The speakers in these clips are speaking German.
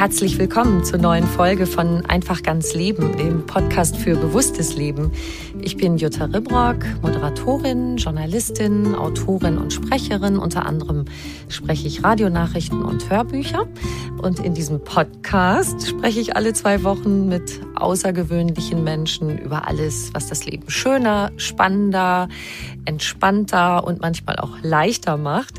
Herzlich willkommen zur neuen Folge von Einfach ganz Leben, dem Podcast für bewusstes Leben. Ich bin Jutta Ribrock, Moderatorin, Journalistin, Autorin und Sprecherin. Unter anderem spreche ich Radionachrichten und Hörbücher. Und in diesem Podcast spreche ich alle zwei Wochen mit außergewöhnlichen Menschen über alles, was das Leben schöner, spannender, entspannter und manchmal auch leichter macht.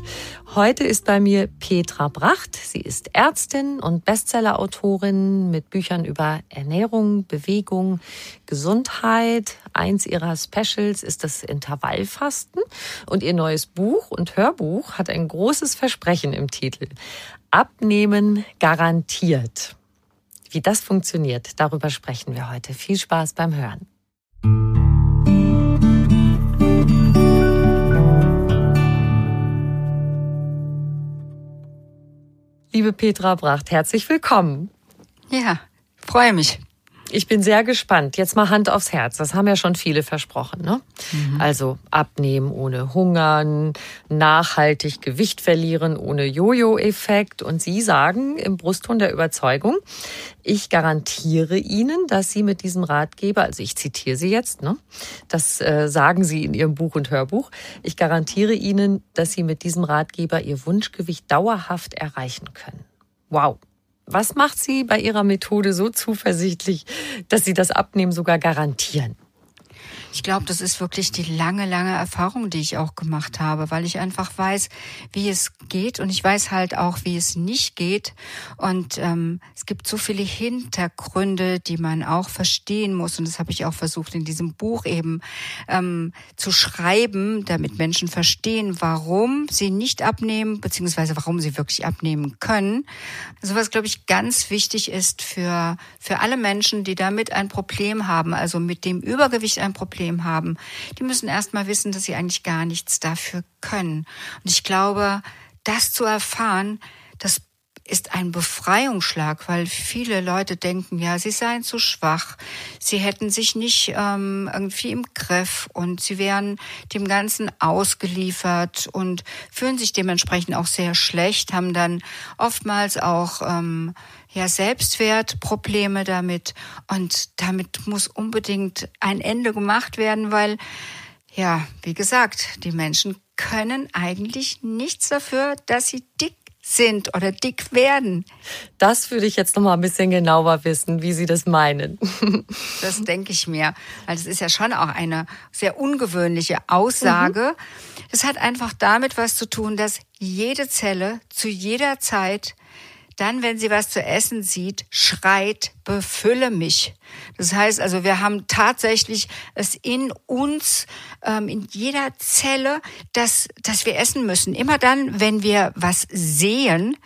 Heute ist bei mir Petra Bracht. Sie ist Ärztin und Bestsellerautorin mit Büchern über Ernährung, Bewegung, Gesundheit. Eins ihrer Specials ist das Intervallfasten und ihr neues Buch und Hörbuch hat ein großes Versprechen im Titel. Abnehmen garantiert. Wie das funktioniert, darüber sprechen wir heute. Viel Spaß beim Hören. Liebe Petra Bracht, herzlich willkommen. Ja, freue mich. Ich bin sehr gespannt. Jetzt mal Hand aufs Herz. Das haben ja schon viele versprochen. Ne? Mhm. Also abnehmen ohne Hungern, nachhaltig Gewicht verlieren ohne Jojo-Effekt. Und Sie sagen im Brustton der Überzeugung, ich garantiere Ihnen, dass Sie mit diesem Ratgeber, also ich zitiere Sie jetzt, ne? das äh, sagen Sie in Ihrem Buch und Hörbuch, ich garantiere Ihnen, dass Sie mit diesem Ratgeber Ihr Wunschgewicht dauerhaft erreichen können. Wow. Was macht Sie bei Ihrer Methode so zuversichtlich, dass Sie das Abnehmen sogar garantieren? Ich glaube, das ist wirklich die lange, lange Erfahrung, die ich auch gemacht habe, weil ich einfach weiß, wie es geht und ich weiß halt auch, wie es nicht geht. Und ähm, es gibt so viele Hintergründe, die man auch verstehen muss. Und das habe ich auch versucht in diesem Buch eben ähm, zu schreiben, damit Menschen verstehen, warum sie nicht abnehmen, beziehungsweise warum sie wirklich abnehmen können. Also was, glaube ich, ganz wichtig ist für, für alle Menschen, die damit ein Problem haben, also mit dem Übergewicht ein Problem Problem haben, die müssen erst mal wissen, dass sie eigentlich gar nichts dafür können. Und ich glaube, das zu erfahren, das ist ein Befreiungsschlag, weil viele Leute denken, ja, sie seien zu schwach, sie hätten sich nicht ähm, irgendwie im Griff und sie wären dem Ganzen ausgeliefert und fühlen sich dementsprechend auch sehr schlecht, haben dann oftmals auch ähm, ja Selbstwertprobleme damit und damit muss unbedingt ein Ende gemacht werden, weil ja, wie gesagt, die Menschen können eigentlich nichts dafür, dass sie dick sind oder dick werden. Das würde ich jetzt noch mal ein bisschen genauer wissen, wie Sie das meinen. Das denke ich mir. Also es ist ja schon auch eine sehr ungewöhnliche Aussage. Mhm. Das hat einfach damit was zu tun, dass jede Zelle zu jeder Zeit dann, wenn sie was zu essen sieht, schreit, befülle mich. Das heißt also, wir haben tatsächlich es in uns, ähm, in jeder Zelle, dass, dass wir essen müssen. Immer dann, wenn wir was sehen,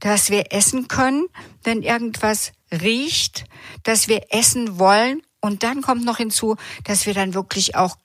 dass wir essen können, wenn irgendwas riecht, dass wir essen wollen. Und dann kommt noch hinzu, dass wir dann wirklich auch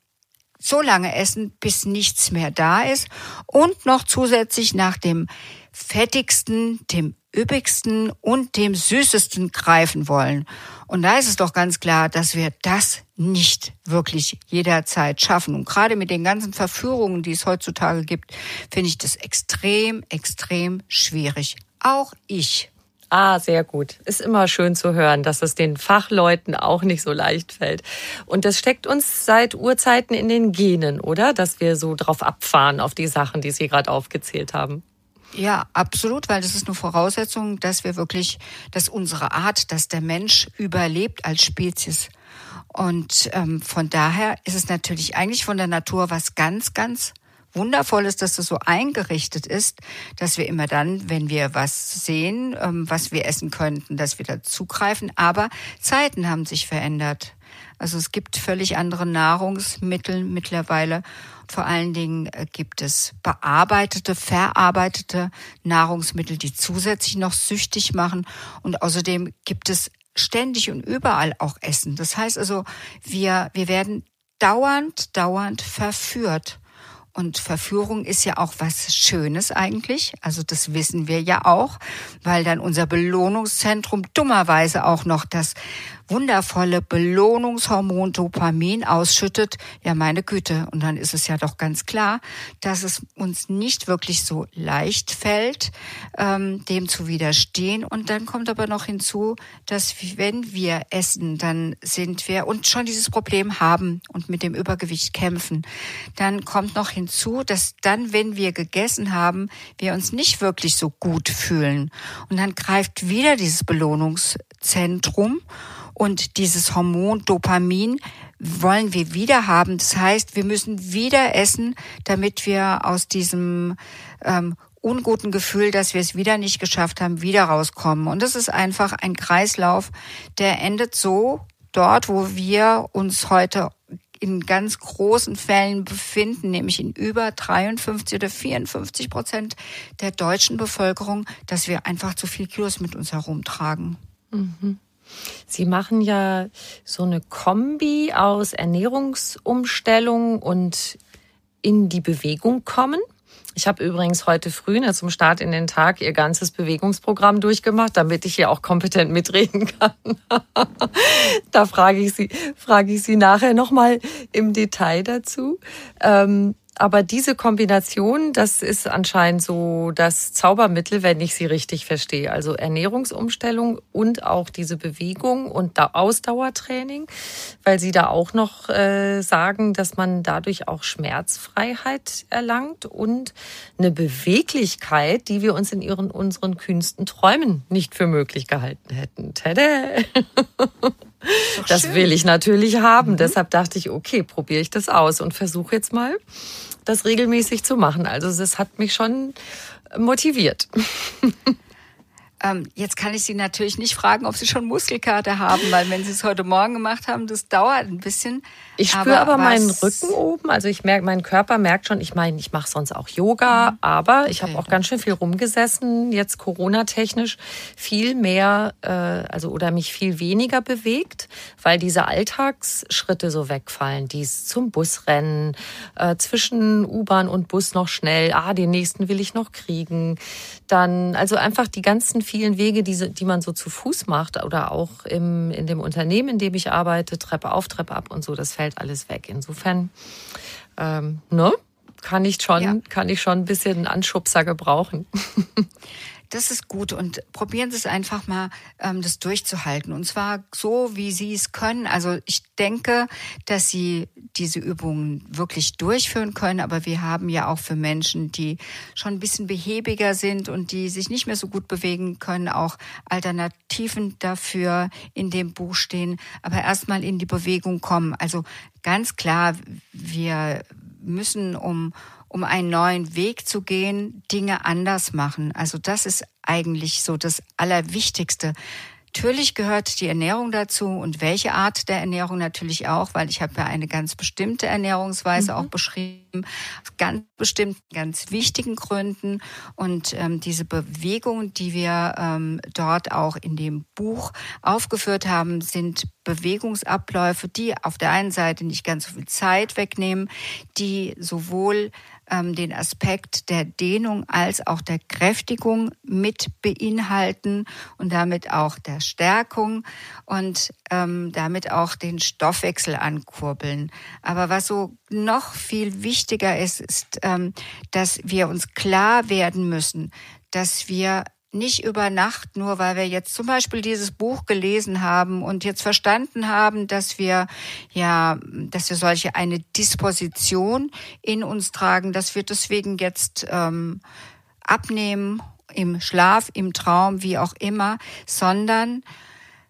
so lange essen, bis nichts mehr da ist und noch zusätzlich nach dem fettigsten, dem üppigsten und dem süßesten greifen wollen. Und da ist es doch ganz klar, dass wir das nicht wirklich jederzeit schaffen. Und gerade mit den ganzen Verführungen, die es heutzutage gibt, finde ich das extrem, extrem schwierig. Auch ich. Ah, sehr gut. Ist immer schön zu hören, dass es den Fachleuten auch nicht so leicht fällt. Und das steckt uns seit Urzeiten in den Genen, oder? Dass wir so drauf abfahren auf die Sachen, die Sie gerade aufgezählt haben. Ja, absolut, weil das ist eine Voraussetzung, dass wir wirklich, dass unsere Art, dass der Mensch überlebt als Spezies. Und ähm, von daher ist es natürlich eigentlich von der Natur was ganz, ganz Wundervolles, dass das so eingerichtet ist, dass wir immer dann, wenn wir was sehen, ähm, was wir essen könnten, dass wir da zugreifen. Aber Zeiten haben sich verändert. Also es gibt völlig andere Nahrungsmittel mittlerweile. Vor allen Dingen äh, gibt es bearbeitete, verarbeitete Nahrungsmittel, die zusätzlich noch süchtig machen. Und außerdem gibt es ständig und überall auch Essen. Das heißt also, wir, wir werden dauernd, dauernd verführt. Und Verführung ist ja auch was Schönes eigentlich. Also das wissen wir ja auch, weil dann unser Belohnungszentrum dummerweise auch noch das wundervolle Belohnungshormon Dopamin ausschüttet, ja meine Güte. Und dann ist es ja doch ganz klar, dass es uns nicht wirklich so leicht fällt, ähm, dem zu widerstehen. Und dann kommt aber noch hinzu, dass wenn wir essen, dann sind wir und schon dieses Problem haben und mit dem Übergewicht kämpfen, dann kommt noch hinzu, dass dann, wenn wir gegessen haben, wir uns nicht wirklich so gut fühlen. Und dann greift wieder dieses Belohnungszentrum und dieses Hormon Dopamin wollen wir wieder haben. Das heißt, wir müssen wieder essen, damit wir aus diesem ähm, unguten Gefühl, dass wir es wieder nicht geschafft haben, wieder rauskommen. Und das ist einfach ein Kreislauf, der endet so dort, wo wir uns heute in ganz großen Fällen befinden, nämlich in über 53 oder 54 Prozent der deutschen Bevölkerung, dass wir einfach zu viel Kilos mit uns herumtragen. Mhm. Sie machen ja so eine Kombi aus Ernährungsumstellung und in die Bewegung kommen. Ich habe übrigens heute früh ne, zum Start in den Tag ihr ganzes Bewegungsprogramm durchgemacht, damit ich hier auch kompetent mitreden kann. da frage ich Sie, frage ich Sie nachher nochmal im Detail dazu. Ähm, aber diese Kombination, das ist anscheinend so das Zaubermittel, wenn ich sie richtig verstehe. Also Ernährungsumstellung und auch diese Bewegung und Ausdauertraining, weil sie da auch noch äh, sagen, dass man dadurch auch Schmerzfreiheit erlangt und eine Beweglichkeit, die wir uns in ihren, unseren kühnsten Träumen nicht für möglich gehalten hätten. Tada! Das schön. will ich natürlich haben. Mhm. Deshalb dachte ich, okay, probiere ich das aus und versuche jetzt mal das regelmäßig zu machen. Also es hat mich schon motiviert. Ähm, jetzt kann ich Sie natürlich nicht fragen, ob Sie schon Muskelkater haben, weil wenn Sie es heute Morgen gemacht haben, das dauert ein bisschen. Ich spüre aber, aber meinen Rücken oben, also ich merke, mein Körper merkt schon, ich meine, ich mache sonst auch Yoga, mhm. aber ich okay. habe auch ganz schön viel rumgesessen, jetzt Corona-technisch viel mehr, äh, also oder mich viel weniger bewegt, weil diese Alltagsschritte so wegfallen, dies zum Busrennen, äh, zwischen U-Bahn und Bus noch schnell, ah, den nächsten will ich noch kriegen, dann, also einfach die ganzen vielen Wege, die, die man so zu Fuß macht oder auch im, in dem Unternehmen, in dem ich arbeite, Treppe auf, Treppe ab und so, das fällt alles weg. Insofern, ähm, ne? Kann ich schon, ja. kann ich schon ein bisschen Anschubser gebrauchen. Das ist gut und probieren Sie es einfach mal, ähm, das durchzuhalten. Und zwar so, wie Sie es können. Also ich denke, dass Sie diese Übungen wirklich durchführen können. Aber wir haben ja auch für Menschen, die schon ein bisschen behäbiger sind und die sich nicht mehr so gut bewegen können, auch Alternativen dafür in dem Buch stehen. Aber erstmal in die Bewegung kommen. Also ganz klar, wir müssen um um einen neuen Weg zu gehen, Dinge anders machen. Also das ist eigentlich so das Allerwichtigste. Natürlich gehört die Ernährung dazu und welche Art der Ernährung natürlich auch, weil ich habe ja eine ganz bestimmte Ernährungsweise mhm. auch beschrieben, aus ganz bestimmten, ganz wichtigen Gründen. Und ähm, diese Bewegungen, die wir ähm, dort auch in dem Buch aufgeführt haben, sind Bewegungsabläufe, die auf der einen Seite nicht ganz so viel Zeit wegnehmen, die sowohl ähm, den Aspekt der Dehnung als auch der Kräftigung mit beinhalten und damit auch der Stärkung und ähm, damit auch den Stoffwechsel ankurbeln. Aber was so noch viel wichtiger ist, ist, ähm, dass wir uns klar werden müssen, dass wir nicht über Nacht, nur weil wir jetzt zum Beispiel dieses Buch gelesen haben und jetzt verstanden haben, dass wir ja, dass wir solche eine Disposition in uns tragen, dass wir deswegen jetzt ähm, abnehmen im Schlaf, im Traum, wie auch immer, sondern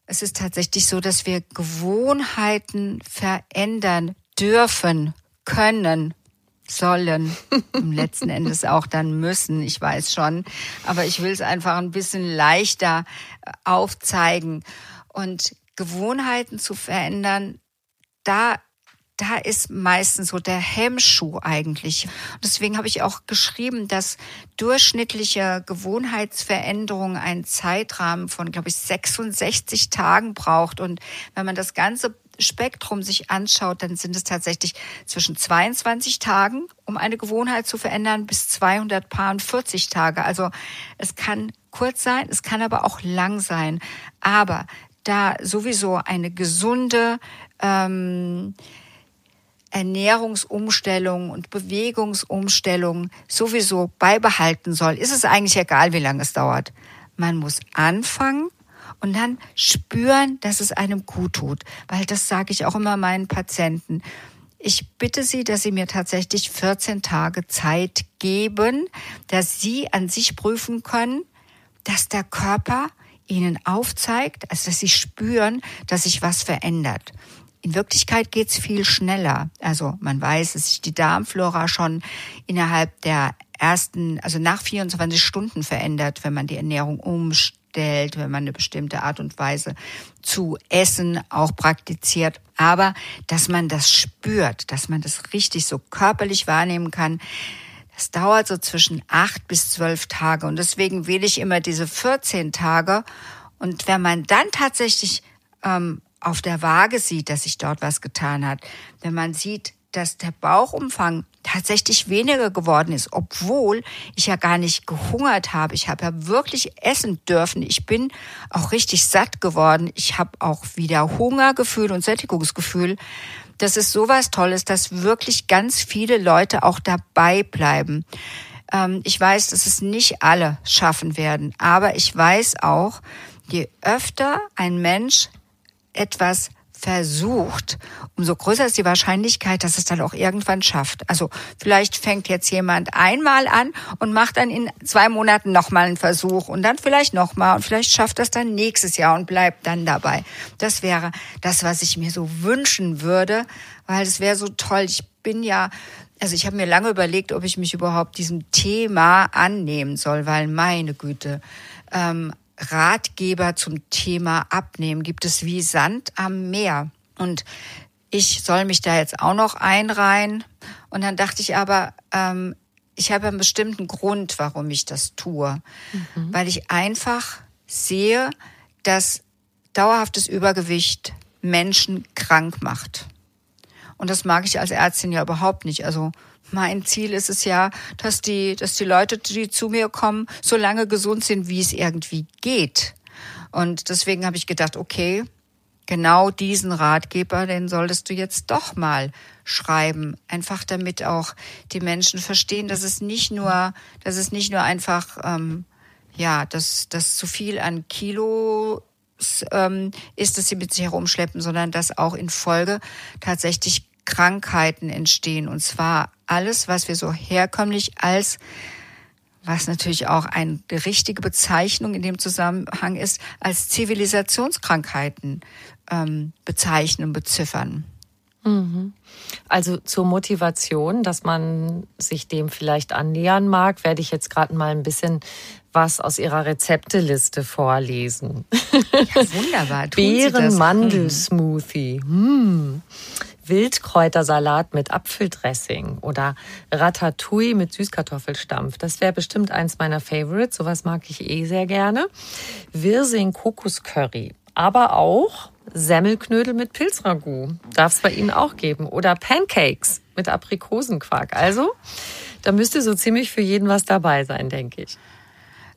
es ist tatsächlich so, dass wir Gewohnheiten verändern dürfen, können, sollen, im letzten Endes auch dann müssen, ich weiß schon, aber ich will es einfach ein bisschen leichter äh, aufzeigen und Gewohnheiten zu verändern, da da ist meistens so der Hemmschuh eigentlich. Und deswegen habe ich auch geschrieben, dass durchschnittliche Gewohnheitsveränderung einen Zeitrahmen von, glaube ich, 66 Tagen braucht. Und wenn man das Ganze Spektrum sich anschaut, dann sind es tatsächlich zwischen 22 Tagen, um eine Gewohnheit zu verändern, bis 240 Tage. Also es kann kurz sein, es kann aber auch lang sein. Aber da sowieso eine gesunde ähm, Ernährungsumstellung und Bewegungsumstellung sowieso beibehalten soll, ist es eigentlich egal, wie lange es dauert. Man muss anfangen und dann spüren, dass es einem gut tut. Weil das sage ich auch immer meinen Patienten. Ich bitte Sie, dass Sie mir tatsächlich 14 Tage Zeit geben, dass Sie an sich prüfen können, dass der Körper Ihnen aufzeigt, also dass Sie spüren, dass sich was verändert. In Wirklichkeit geht's viel schneller. Also man weiß, dass sich die Darmflora schon innerhalb der ersten, also nach 24 Stunden verändert, wenn man die Ernährung umstellt, wenn man eine bestimmte Art und Weise zu essen auch praktiziert. Aber dass man das spürt, dass man das richtig so körperlich wahrnehmen kann, das dauert so zwischen acht bis zwölf Tage. Und deswegen wähle ich immer diese 14 Tage. Und wenn man dann tatsächlich ähm, auf der Waage sieht, dass sich dort was getan hat, wenn man sieht, dass der Bauchumfang tatsächlich weniger geworden ist, obwohl ich ja gar nicht gehungert habe. Ich habe ja wirklich essen dürfen. Ich bin auch richtig satt geworden. Ich habe auch wieder Hungergefühl und Sättigungsgefühl. Das ist sowas Tolles, dass wirklich ganz viele Leute auch dabei bleiben. Ähm, ich weiß, dass es nicht alle schaffen werden, aber ich weiß auch, je öfter ein Mensch etwas versucht, umso größer ist die Wahrscheinlichkeit, dass es dann auch irgendwann schafft. Also vielleicht fängt jetzt jemand einmal an und macht dann in zwei Monaten nochmal einen Versuch und dann vielleicht nochmal und vielleicht schafft das dann nächstes Jahr und bleibt dann dabei. Das wäre das, was ich mir so wünschen würde, weil es wäre so toll. Ich bin ja also ich habe mir lange überlegt, ob ich mich überhaupt diesem Thema annehmen soll, weil meine Güte, ähm, Ratgeber zum Thema Abnehmen gibt es wie Sand am Meer. Und ich soll mich da jetzt auch noch einreihen. Und dann dachte ich aber, ähm, ich habe einen bestimmten Grund, warum ich das tue. Mhm. Weil ich einfach sehe, dass dauerhaftes Übergewicht Menschen krank macht. Und das mag ich als Ärztin ja überhaupt nicht. Also mein Ziel ist es ja, dass die, dass die Leute, die zu mir kommen, so lange gesund sind, wie es irgendwie geht. Und deswegen habe ich gedacht, okay, genau diesen Ratgeber, den solltest du jetzt doch mal schreiben. Einfach damit auch die Menschen verstehen, dass es nicht nur, dass es nicht nur einfach, ähm, ja, dass, dass zu viel an Kilo ähm, ist, dass sie mit sich herumschleppen, sondern dass auch in Folge tatsächlich Krankheiten entstehen. Und zwar alles, was wir so herkömmlich als was natürlich auch eine richtige Bezeichnung in dem Zusammenhang ist, als Zivilisationskrankheiten ähm, bezeichnen, beziffern. Mhm. Also zur Motivation, dass man sich dem vielleicht annähern mag, werde ich jetzt gerade mal ein bisschen was aus Ihrer Rezepteliste vorlesen. Ja, wunderbar. Beeren-Mandelsmoothie. Hm. Wildkräutersalat mit Apfeldressing oder Ratatouille mit Süßkartoffelstampf. Das wäre bestimmt eins meiner Favorites. Sowas mag ich eh sehr gerne. Wirsing Kokoscurry. Aber auch Semmelknödel mit Pilzragout. Darf es bei Ihnen auch geben. Oder Pancakes mit Aprikosenquark. Also, da müsste so ziemlich für jeden was dabei sein, denke ich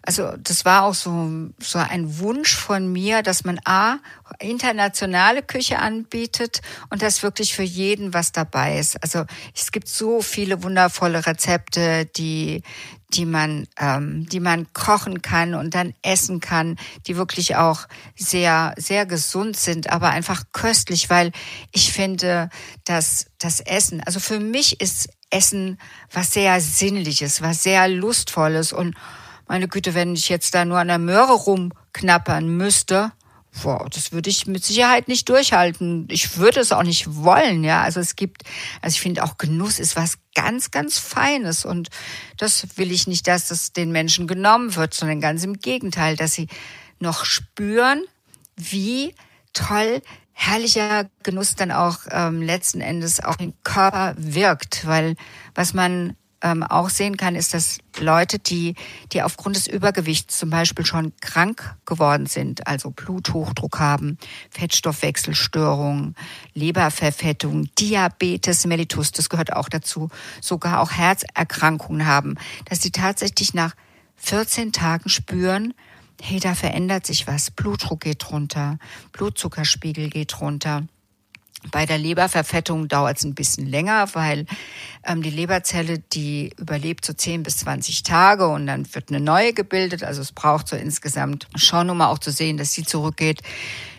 also das war auch so, so ein Wunsch von mir, dass man A, internationale Küche anbietet und dass wirklich für jeden was dabei ist. Also es gibt so viele wundervolle Rezepte, die, die man, ähm, die man kochen kann und dann essen kann, die wirklich auch sehr, sehr gesund sind, aber einfach köstlich, weil ich finde, dass das Essen, also für mich ist Essen was sehr Sinnliches, was sehr Lustvolles und meine Güte, wenn ich jetzt da nur an der Möhre rumknappern müsste, boah, das würde ich mit Sicherheit nicht durchhalten. Ich würde es auch nicht wollen, ja. Also es gibt, also ich finde auch Genuss ist was ganz, ganz Feines und das will ich nicht, dass das den Menschen genommen wird, sondern ganz im Gegenteil, dass sie noch spüren, wie toll herrlicher Genuss dann auch ähm, letzten Endes auf den Körper wirkt, weil was man ähm, auch sehen kann, ist, dass Leute, die, die aufgrund des Übergewichts zum Beispiel schon krank geworden sind, also Bluthochdruck haben, Fettstoffwechselstörungen, Leberverfettung, Diabetes mellitus, das gehört auch dazu, sogar auch Herzerkrankungen haben, dass sie tatsächlich nach 14 Tagen spüren, hey, da verändert sich was. Blutdruck geht runter, Blutzuckerspiegel geht runter. Bei der Leberverfettung dauert es ein bisschen länger, weil ähm, die Leberzelle, die überlebt so 10 bis 20 Tage und dann wird eine neue gebildet. Also es braucht so insgesamt schon, um auch zu sehen, dass sie zurückgeht,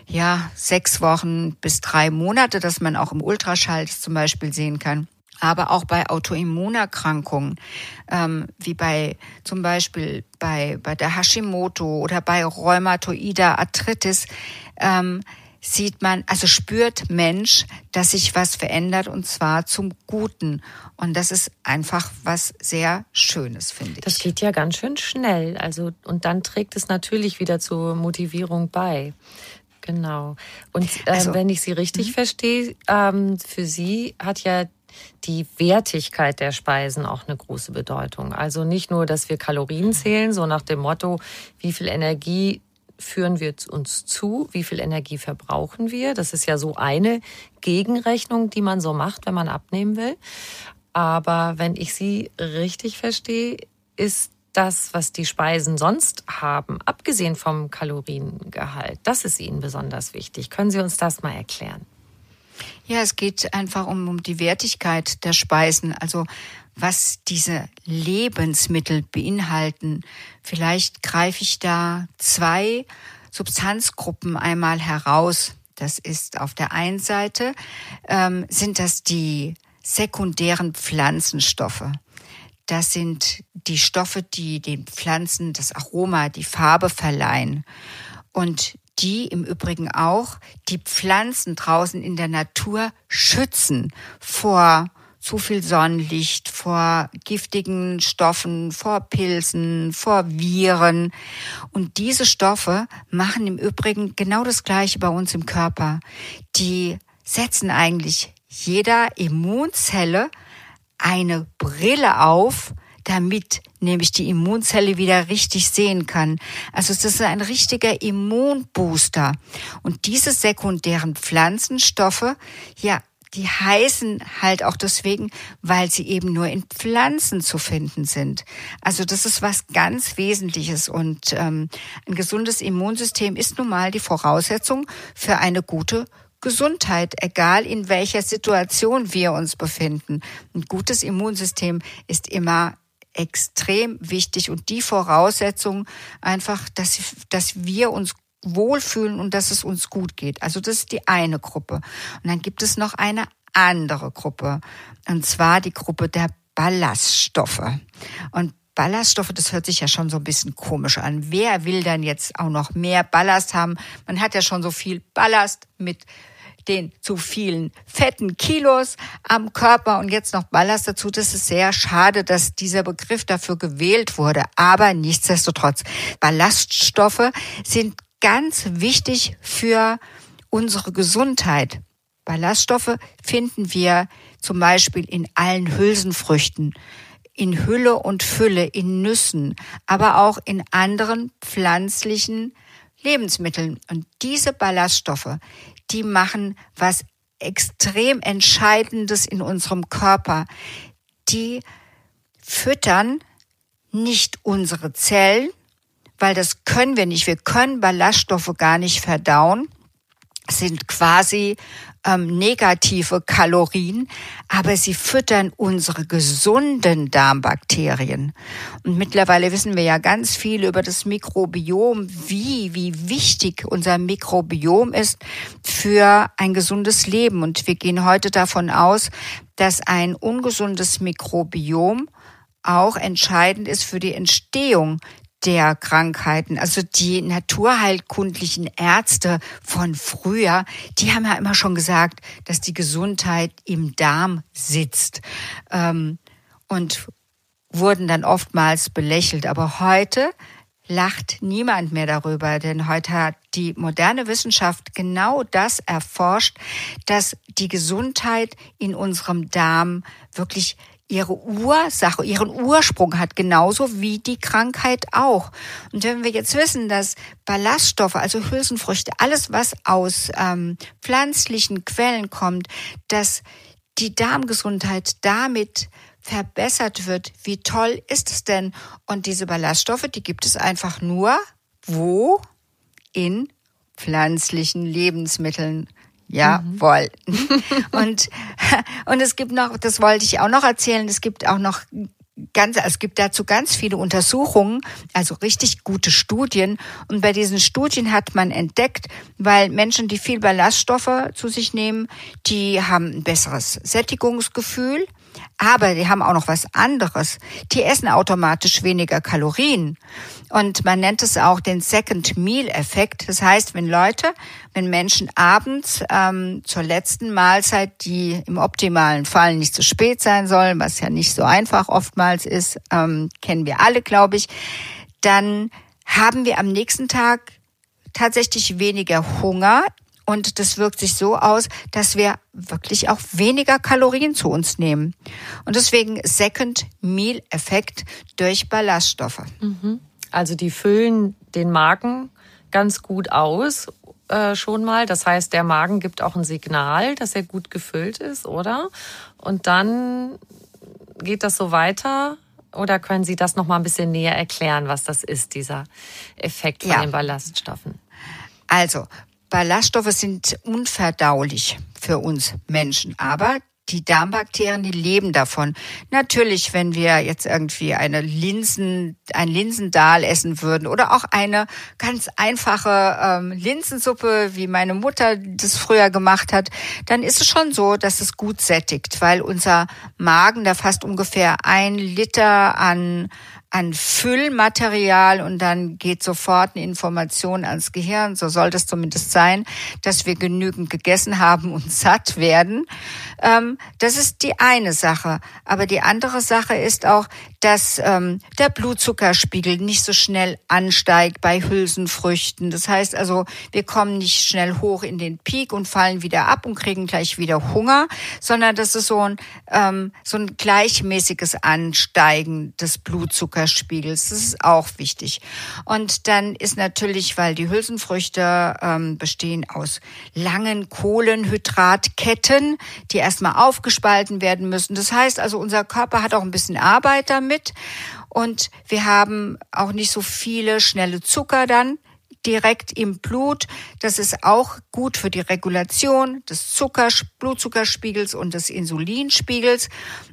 ja, sechs Wochen bis drei Monate, dass man auch im Ultraschall zum Beispiel sehen kann aber auch bei Autoimmunerkrankungen, ähm, wie bei zum Beispiel bei, bei der Hashimoto oder bei Rheumatoider Arthritis, ähm, sieht man, also spürt Mensch, dass sich was verändert und zwar zum Guten. Und das ist einfach was sehr Schönes, finde ich. Das geht ja ganz schön schnell. Also, und dann trägt es natürlich wieder zur Motivierung bei. Genau. Und äh, also, wenn ich Sie richtig mhm. verstehe, ähm, für Sie hat ja die Wertigkeit der Speisen auch eine große Bedeutung. Also nicht nur, dass wir Kalorien zählen, so nach dem Motto, wie viel Energie führen wir uns zu, wie viel Energie verbrauchen wir. Das ist ja so eine Gegenrechnung, die man so macht, wenn man abnehmen will. Aber wenn ich Sie richtig verstehe, ist das, was die Speisen sonst haben, abgesehen vom Kaloriengehalt, das ist Ihnen besonders wichtig. Können Sie uns das mal erklären? Ja, es geht einfach um, um die Wertigkeit der Speisen, also was diese Lebensmittel beinhalten. Vielleicht greife ich da zwei Substanzgruppen einmal heraus. Das ist auf der einen Seite ähm, sind das die sekundären Pflanzenstoffe. Das sind die Stoffe, die den Pflanzen das Aroma, die Farbe verleihen. Und die im Übrigen auch die Pflanzen draußen in der Natur schützen vor zu viel Sonnenlicht, vor giftigen Stoffen, vor Pilzen, vor Viren. Und diese Stoffe machen im Übrigen genau das Gleiche bei uns im Körper. Die setzen eigentlich jeder Immunzelle eine Brille auf, damit nämlich die Immunzelle wieder richtig sehen kann. Also es ist ein richtiger Immunbooster. Und diese sekundären Pflanzenstoffe, ja, die heißen halt auch deswegen, weil sie eben nur in Pflanzen zu finden sind. Also das ist was ganz Wesentliches und ähm, ein gesundes Immunsystem ist nun mal die Voraussetzung für eine gute Gesundheit, egal in welcher Situation wir uns befinden. Ein gutes Immunsystem ist immer extrem wichtig und die Voraussetzung einfach, dass, dass wir uns wohlfühlen und dass es uns gut geht. Also das ist die eine Gruppe. Und dann gibt es noch eine andere Gruppe. Und zwar die Gruppe der Ballaststoffe. Und Ballaststoffe, das hört sich ja schon so ein bisschen komisch an. Wer will dann jetzt auch noch mehr Ballast haben? Man hat ja schon so viel Ballast mit den zu vielen fetten Kilos am Körper und jetzt noch Ballast dazu. Das ist sehr schade, dass dieser Begriff dafür gewählt wurde. Aber nichtsdestotrotz, Ballaststoffe sind ganz wichtig für unsere Gesundheit. Ballaststoffe finden wir zum Beispiel in allen Hülsenfrüchten, in Hülle und Fülle, in Nüssen, aber auch in anderen pflanzlichen Lebensmitteln. Und diese Ballaststoffe, die machen was extrem Entscheidendes in unserem Körper. Die füttern nicht unsere Zellen, weil das können wir nicht. Wir können Ballaststoffe gar nicht verdauen, sind quasi ähm, negative Kalorien, aber sie füttern unsere gesunden Darmbakterien. Und mittlerweile wissen wir ja ganz viel über das Mikrobiom, wie, wie wichtig unser Mikrobiom ist für ein gesundes Leben. Und wir gehen heute davon aus, dass ein ungesundes Mikrobiom auch entscheidend ist für die Entstehung der Krankheiten. Also die naturheilkundlichen Ärzte von früher, die haben ja immer schon gesagt, dass die Gesundheit im Darm sitzt. Ähm, und wurden dann oftmals belächelt. Aber heute lacht niemand mehr darüber, denn heute hat die moderne Wissenschaft genau das erforscht, dass die Gesundheit in unserem Darm wirklich ihre Ursache, ihren Ursprung hat, genauso wie die Krankheit auch. Und wenn wir jetzt wissen, dass Ballaststoffe, also Hülsenfrüchte, alles, was aus ähm, pflanzlichen Quellen kommt, dass die Darmgesundheit damit verbessert wird, wie toll ist es denn? Und diese Ballaststoffe, die gibt es einfach nur Wo? In pflanzlichen Lebensmitteln. Jawohl. Mhm. und, und es gibt noch, das wollte ich auch noch erzählen, es gibt auch noch ganz, es gibt dazu ganz viele Untersuchungen, also richtig gute Studien. Und bei diesen Studien hat man entdeckt, weil Menschen, die viel Ballaststoffe zu sich nehmen, die haben ein besseres Sättigungsgefühl. Aber die haben auch noch was anderes. Die essen automatisch weniger Kalorien. Und man nennt es auch den Second Meal Effekt. Das heißt, wenn Leute, wenn Menschen abends ähm, zur letzten Mahlzeit, die im optimalen Fall nicht zu spät sein soll, was ja nicht so einfach oftmals ist, ähm, kennen wir alle, glaube ich, dann haben wir am nächsten Tag tatsächlich weniger Hunger und das wirkt sich so aus, dass wir wirklich auch weniger Kalorien zu uns nehmen. Und deswegen Second Meal Effekt durch Ballaststoffe. Mhm. Also die füllen den Magen ganz gut aus äh, schon mal. Das heißt, der Magen gibt auch ein Signal, dass er gut gefüllt ist, oder? Und dann geht das so weiter. Oder können Sie das noch mal ein bisschen näher erklären, was das ist, dieser Effekt von ja. den Ballaststoffen? Also, Ballaststoffe sind unverdaulich für uns Menschen, aber die Darmbakterien, die leben davon. Natürlich, wenn wir jetzt irgendwie eine Linsen, ein Linsendahl essen würden oder auch eine ganz einfache ähm, Linsensuppe, wie meine Mutter das früher gemacht hat, dann ist es schon so, dass es gut sättigt, weil unser Magen da fast ungefähr ein Liter an an Füllmaterial und dann geht sofort eine Information ans Gehirn, so soll das zumindest sein, dass wir genügend gegessen haben und satt werden. Ähm, das ist die eine Sache. Aber die andere Sache ist auch, dass ähm, der Blutzuckerspiegel nicht so schnell ansteigt bei Hülsenfrüchten. Das heißt also, wir kommen nicht schnell hoch in den Peak und fallen wieder ab und kriegen gleich wieder Hunger, sondern das ist so ein, ähm, so ein gleichmäßiges Ansteigen des Blutzuckers Zuckerspiegels. Das ist auch wichtig. Und dann ist natürlich, weil die Hülsenfrüchte ähm, bestehen aus langen Kohlenhydratketten, die erstmal aufgespalten werden müssen. Das heißt also, unser Körper hat auch ein bisschen Arbeit damit. Und wir haben auch nicht so viele schnelle Zucker dann direkt im Blut. Das ist auch gut für die Regulation des Zucker, Blutzuckerspiegels und des Insulinspiegels.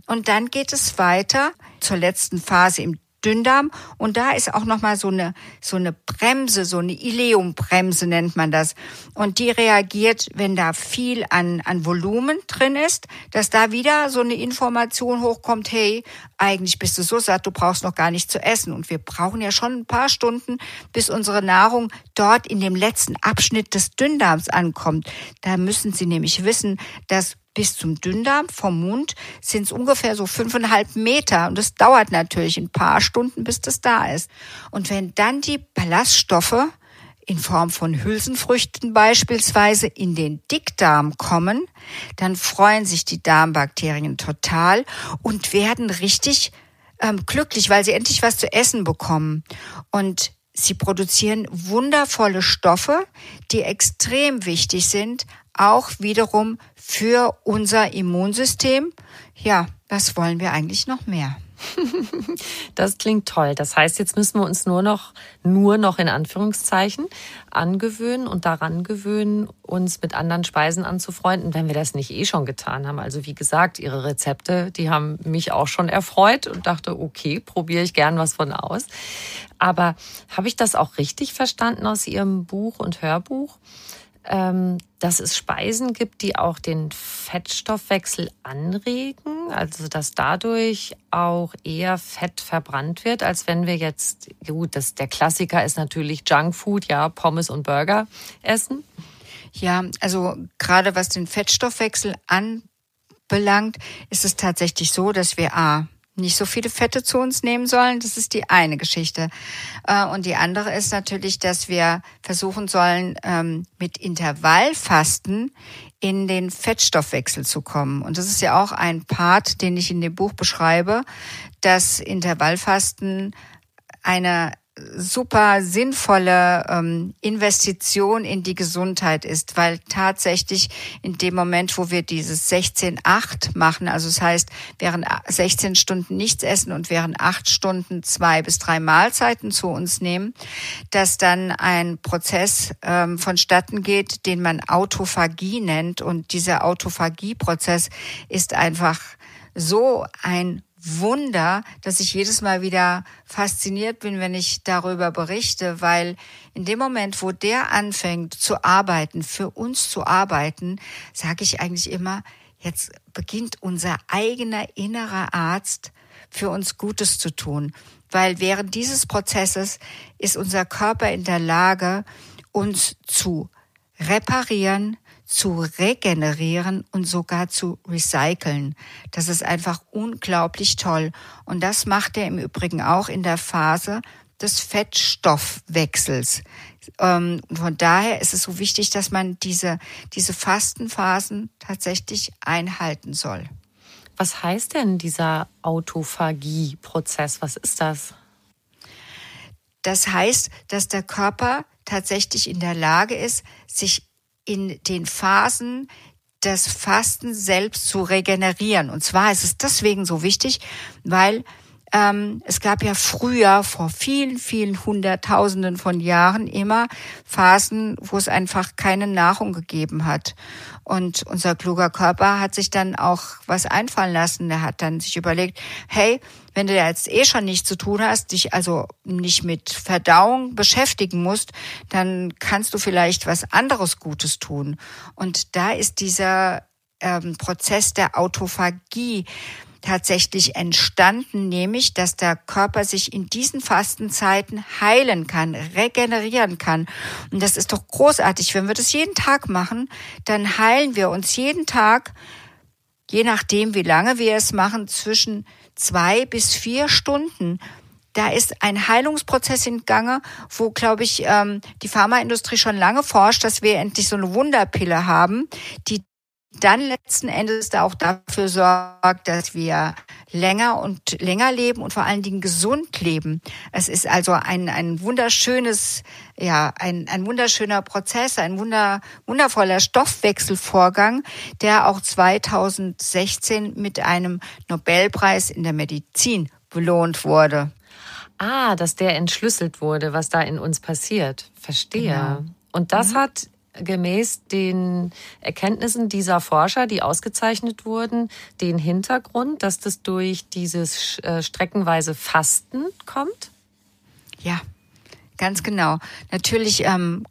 Und dann geht es weiter zur letzten Phase im Dünndarm. Und da ist auch noch mal so eine so eine Bremse, so eine Ileumbremse nennt man das. Und die reagiert, wenn da viel an an Volumen drin ist, dass da wieder so eine Information hochkommt, hey, eigentlich bist du so satt, du brauchst noch gar nicht zu essen. Und wir brauchen ja schon ein paar Stunden, bis unsere Nahrung dort in dem letzten Abschnitt des Dünndarms ankommt. Da müssen Sie nämlich wissen, dass bis zum Dünndarm vom Mund sind es ungefähr so fünfeinhalb Meter. Und das dauert natürlich ein paar Stunden, bis das da ist. Und wenn dann die Ballaststoffe in Form von Hülsenfrüchten beispielsweise in den Dickdarm kommen, dann freuen sich die Darmbakterien total und werden richtig ähm, glücklich, weil sie endlich was zu essen bekommen. Und sie produzieren wundervolle Stoffe, die extrem wichtig sind, auch wiederum für unser Immunsystem. Ja, was wollen wir eigentlich noch mehr? Das klingt toll. Das heißt, jetzt müssen wir uns nur noch, nur noch in Anführungszeichen angewöhnen und daran gewöhnen, uns mit anderen Speisen anzufreunden, wenn wir das nicht eh schon getan haben. Also wie gesagt, Ihre Rezepte, die haben mich auch schon erfreut und dachte, okay, probiere ich gern was von aus. Aber habe ich das auch richtig verstanden aus Ihrem Buch und Hörbuch? Ähm, dass es Speisen gibt, die auch den Fettstoffwechsel anregen, also dass dadurch auch eher Fett verbrannt wird, als wenn wir jetzt, gut, das, der Klassiker ist natürlich Junkfood, ja, Pommes und Burger essen. Ja, also gerade was den Fettstoffwechsel anbelangt, ist es tatsächlich so, dass wir A, nicht so viele Fette zu uns nehmen sollen. Das ist die eine Geschichte. Äh, und die andere ist natürlich, dass wir versuchen sollen, ähm, mit Intervallfasten in den Fettstoffwechsel zu kommen. Und das ist ja auch ein Part, den ich in dem Buch beschreibe, dass Intervallfasten eine super sinnvolle ähm, Investition in die Gesundheit ist, weil tatsächlich in dem Moment, wo wir dieses 16-8 machen, also das heißt, während 16 Stunden nichts essen und während acht Stunden zwei bis drei Mahlzeiten zu uns nehmen, dass dann ein Prozess ähm, vonstatten geht, den man Autophagie nennt. Und dieser Autophagie-Prozess ist einfach so ein Wunder, dass ich jedes Mal wieder fasziniert bin, wenn ich darüber berichte, weil in dem Moment, wo der anfängt zu arbeiten, für uns zu arbeiten, sage ich eigentlich immer, jetzt beginnt unser eigener innerer Arzt für uns Gutes zu tun, weil während dieses Prozesses ist unser Körper in der Lage, uns zu reparieren, zu regenerieren und sogar zu recyceln. Das ist einfach unglaublich toll. Und das macht er im Übrigen auch in der Phase des Fettstoffwechsels. Ähm, von daher ist es so wichtig, dass man diese, diese Fastenphasen tatsächlich einhalten soll. Was heißt denn dieser Autophagie-Prozess? Was ist das? Das heißt, dass der Körper tatsächlich in der Lage ist, sich in den Phasen des Fasten selbst zu regenerieren. Und zwar ist es deswegen so wichtig, weil ähm, es gab ja früher, vor vielen, vielen Hunderttausenden von Jahren, immer Phasen, wo es einfach keine Nahrung gegeben hat. Und unser kluger Körper hat sich dann auch was einfallen lassen. Er hat dann sich überlegt, hey, wenn du jetzt eh schon nichts zu tun hast, dich also nicht mit Verdauung beschäftigen musst, dann kannst du vielleicht was anderes Gutes tun. Und da ist dieser ähm, Prozess der Autophagie tatsächlich entstanden, nämlich dass der Körper sich in diesen Fastenzeiten heilen kann, regenerieren kann. Und das ist doch großartig. Wenn wir das jeden Tag machen, dann heilen wir uns jeden Tag, je nachdem, wie lange wir es machen, zwischen zwei bis vier Stunden da ist ein Heilungsprozess in Gange, wo, glaube ich, ähm, die Pharmaindustrie schon lange forscht, dass wir endlich so eine Wunderpille haben, die dann letzten Endes da auch dafür sorgt, dass wir länger und länger leben und vor allen Dingen gesund leben. Es ist also ein, ein wunderschönes, ja, ein, ein wunderschöner Prozess, ein wunder, wundervoller Stoffwechselvorgang, der auch 2016 mit einem Nobelpreis in der Medizin belohnt wurde. Ah, dass der entschlüsselt wurde, was da in uns passiert. Verstehe. Genau. Und das mhm. hat gemäß den Erkenntnissen dieser Forscher, die ausgezeichnet wurden, den Hintergrund, dass das durch dieses äh, streckenweise Fasten kommt? Ja, ganz genau. Natürlich ähm,